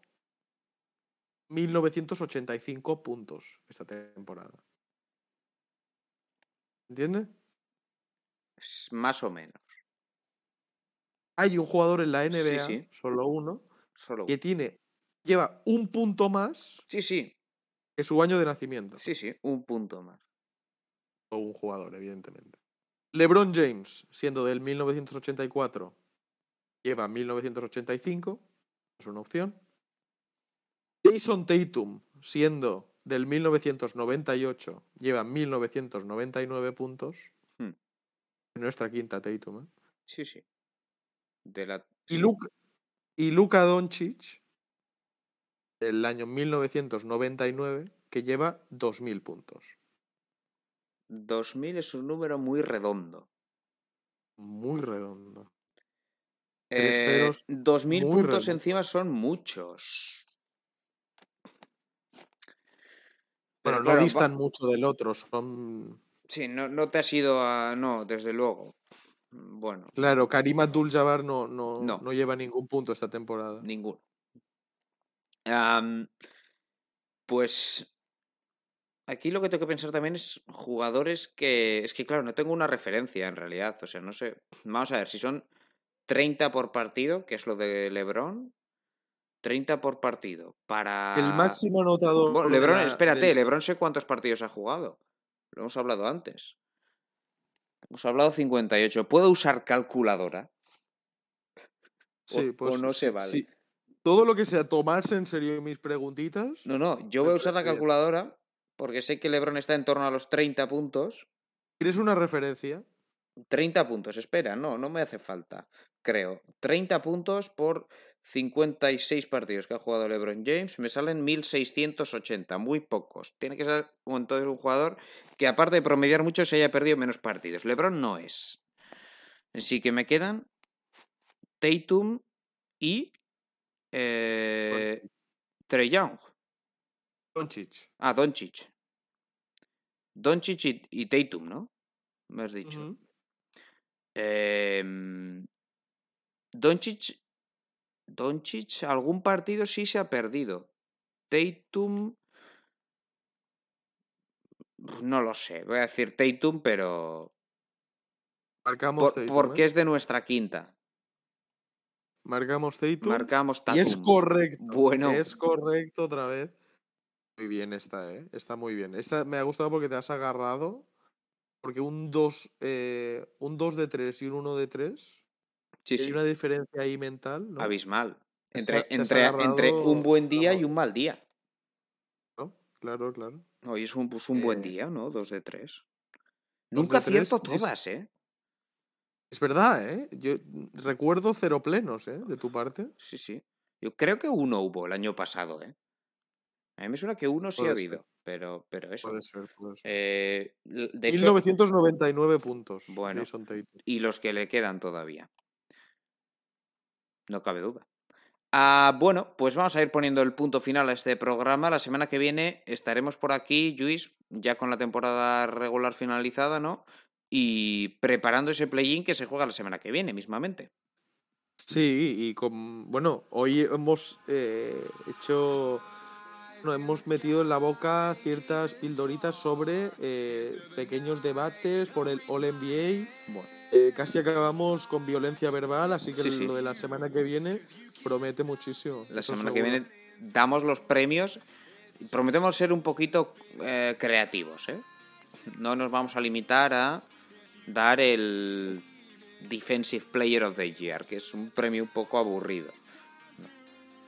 1985 puntos esta temporada. ¿Entiendes? Más o menos. Hay un jugador en la NBA, sí. solo uno, Solo. que tiene, lleva un punto más Sí, sí. que su año de nacimiento. Sí, sí. Un punto más. O un jugador, evidentemente. LeBron James, siendo del 1984, lleva 1985, es una opción. Jason Tatum, siendo del 1998, lleva 1999 puntos. Hmm. Nuestra quinta Tatum. ¿eh? Sí, sí. De la... Y, sí. Luka, y Luka Doncic, del año 1999, que lleva 2.000 puntos. 2000 es un número muy redondo. Muy redondo. Eh, Tres ceros 2000 muy puntos encima son muchos. Pero Bueno, claro, no va- distan mucho del otro, son... Sí, no, no te has ido a. No, desde luego. Bueno, Claro, Karim Abdul-Jabbar no, no, No. no lleva ningún punto esta temporada. ninguno. Pues. Aquí lo que tengo que pensar también es jugadores que. Es que, claro, no tengo una referencia en realidad. O sea, no sé. Vamos a ver, si son 30 por partido, que es lo de LeBron. 30 por partido. Para. El máximo anotador. Bueno, Lebron, la- espérate, Lebron sé cuántos partidos ha jugado. Lo hemos hablado antes. Hemos hablado 58. ¿Puedo usar calculadora? Sí, o pues, no se vale. sí. Todo lo que sea tomarse en serio mis preguntitas. No, no, yo voy a usar la calculadora porque sé que Lebron está en torno a los 30 puntos. ¿Quieres una referencia? 30 puntos, espera, no, no me hace falta, creo. 30 puntos por 56 partidos que ha jugado LeBron James, me salen 1680, muy pocos. Tiene que ser un- entonces un jugador que aparte de promediar mucho se haya perdido menos partidos. LeBron no es. Así que me quedan Tatum y eh, Trey Young. Doncic. Ah, Doncic. Doncic y, y Tatum, ¿no? Me has dicho. Ujú. Em, Doncic, Doncic, algún partido sí se ha perdido. Tatum, no lo sé. Voy a decir Tatum, pero Marcamos por- Tatum. porque ¿eh? es de nuestra quinta. Marcamos Tatum. Marcamos y es Tatum. correcto. Bueno. Es correcto otra vez. Muy bien esta, ¿eh? Está muy bien. Esta me ha gustado porque te has agarrado. Porque un 2 un 2 de 3 y un 1 de 3. Sí, Hay sí, una diferencia ahí mental, ¿no? abismal. Entre, entre, entre un buen día y un mal día. ¿no? Claro, claro. Hoy es un, pues un buen Eh, día, ¿no? Dos de tres. dos Nunca de tres, acierto todas, ¿eh? Es verdad, ¿eh? Yo recuerdo cero plenos, ¿eh? De tu parte. Sí, sí. Yo creo que uno hubo el año pasado, ¿eh? A mí me suena que uno sí ha ser. habido, pero, pero eso. Puede ser, puede ser. Eh, de hecho, 1999 puntos. Bueno. Y los que le quedan todavía. No cabe duda. Ah, bueno, pues vamos a ir poniendo el punto final a este programa. La semana que viene estaremos por aquí, Luis, ya con la temporada regular finalizada, ¿no? Y preparando ese play-in que se juega la semana que viene, mismamente. Sí, y con. Bueno, hoy hemos eh, hecho. No, hemos metido en la boca ciertas pildoritas sobre eh, pequeños debates por el All NBA. Bueno, Eh, casi acabamos con violencia verbal, así que Sí, sí. lo de la semana que viene promete muchísimo. la semana que seguro. viene damos los premios. Prometemos ser un poquito eh, creativos, ¿eh? No nos vamos a limitar a dar el Defensive Player of the Year, que es un premio un poco aburrido.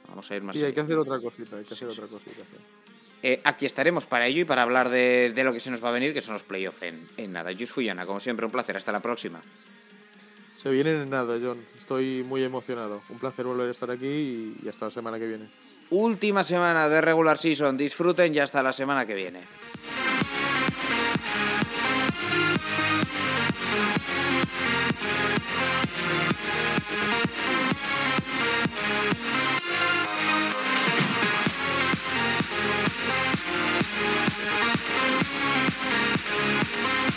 Vamos a ir más Sí, hay allá. que hacer otra cosita, hay que Sí, hacer sí. otra cosita. sí. Eh, aquí estaremos para ello y para hablar de, de lo que se nos va a venir, que son los playoffs en, en nada. Jus Fuyana, como siempre, un placer. Hasta la próxima. Se vienen en nada, John. Estoy muy emocionado. Un placer volver a estar aquí y hasta la semana que viene. Última semana de regular season. Disfruten y hasta la semana que viene.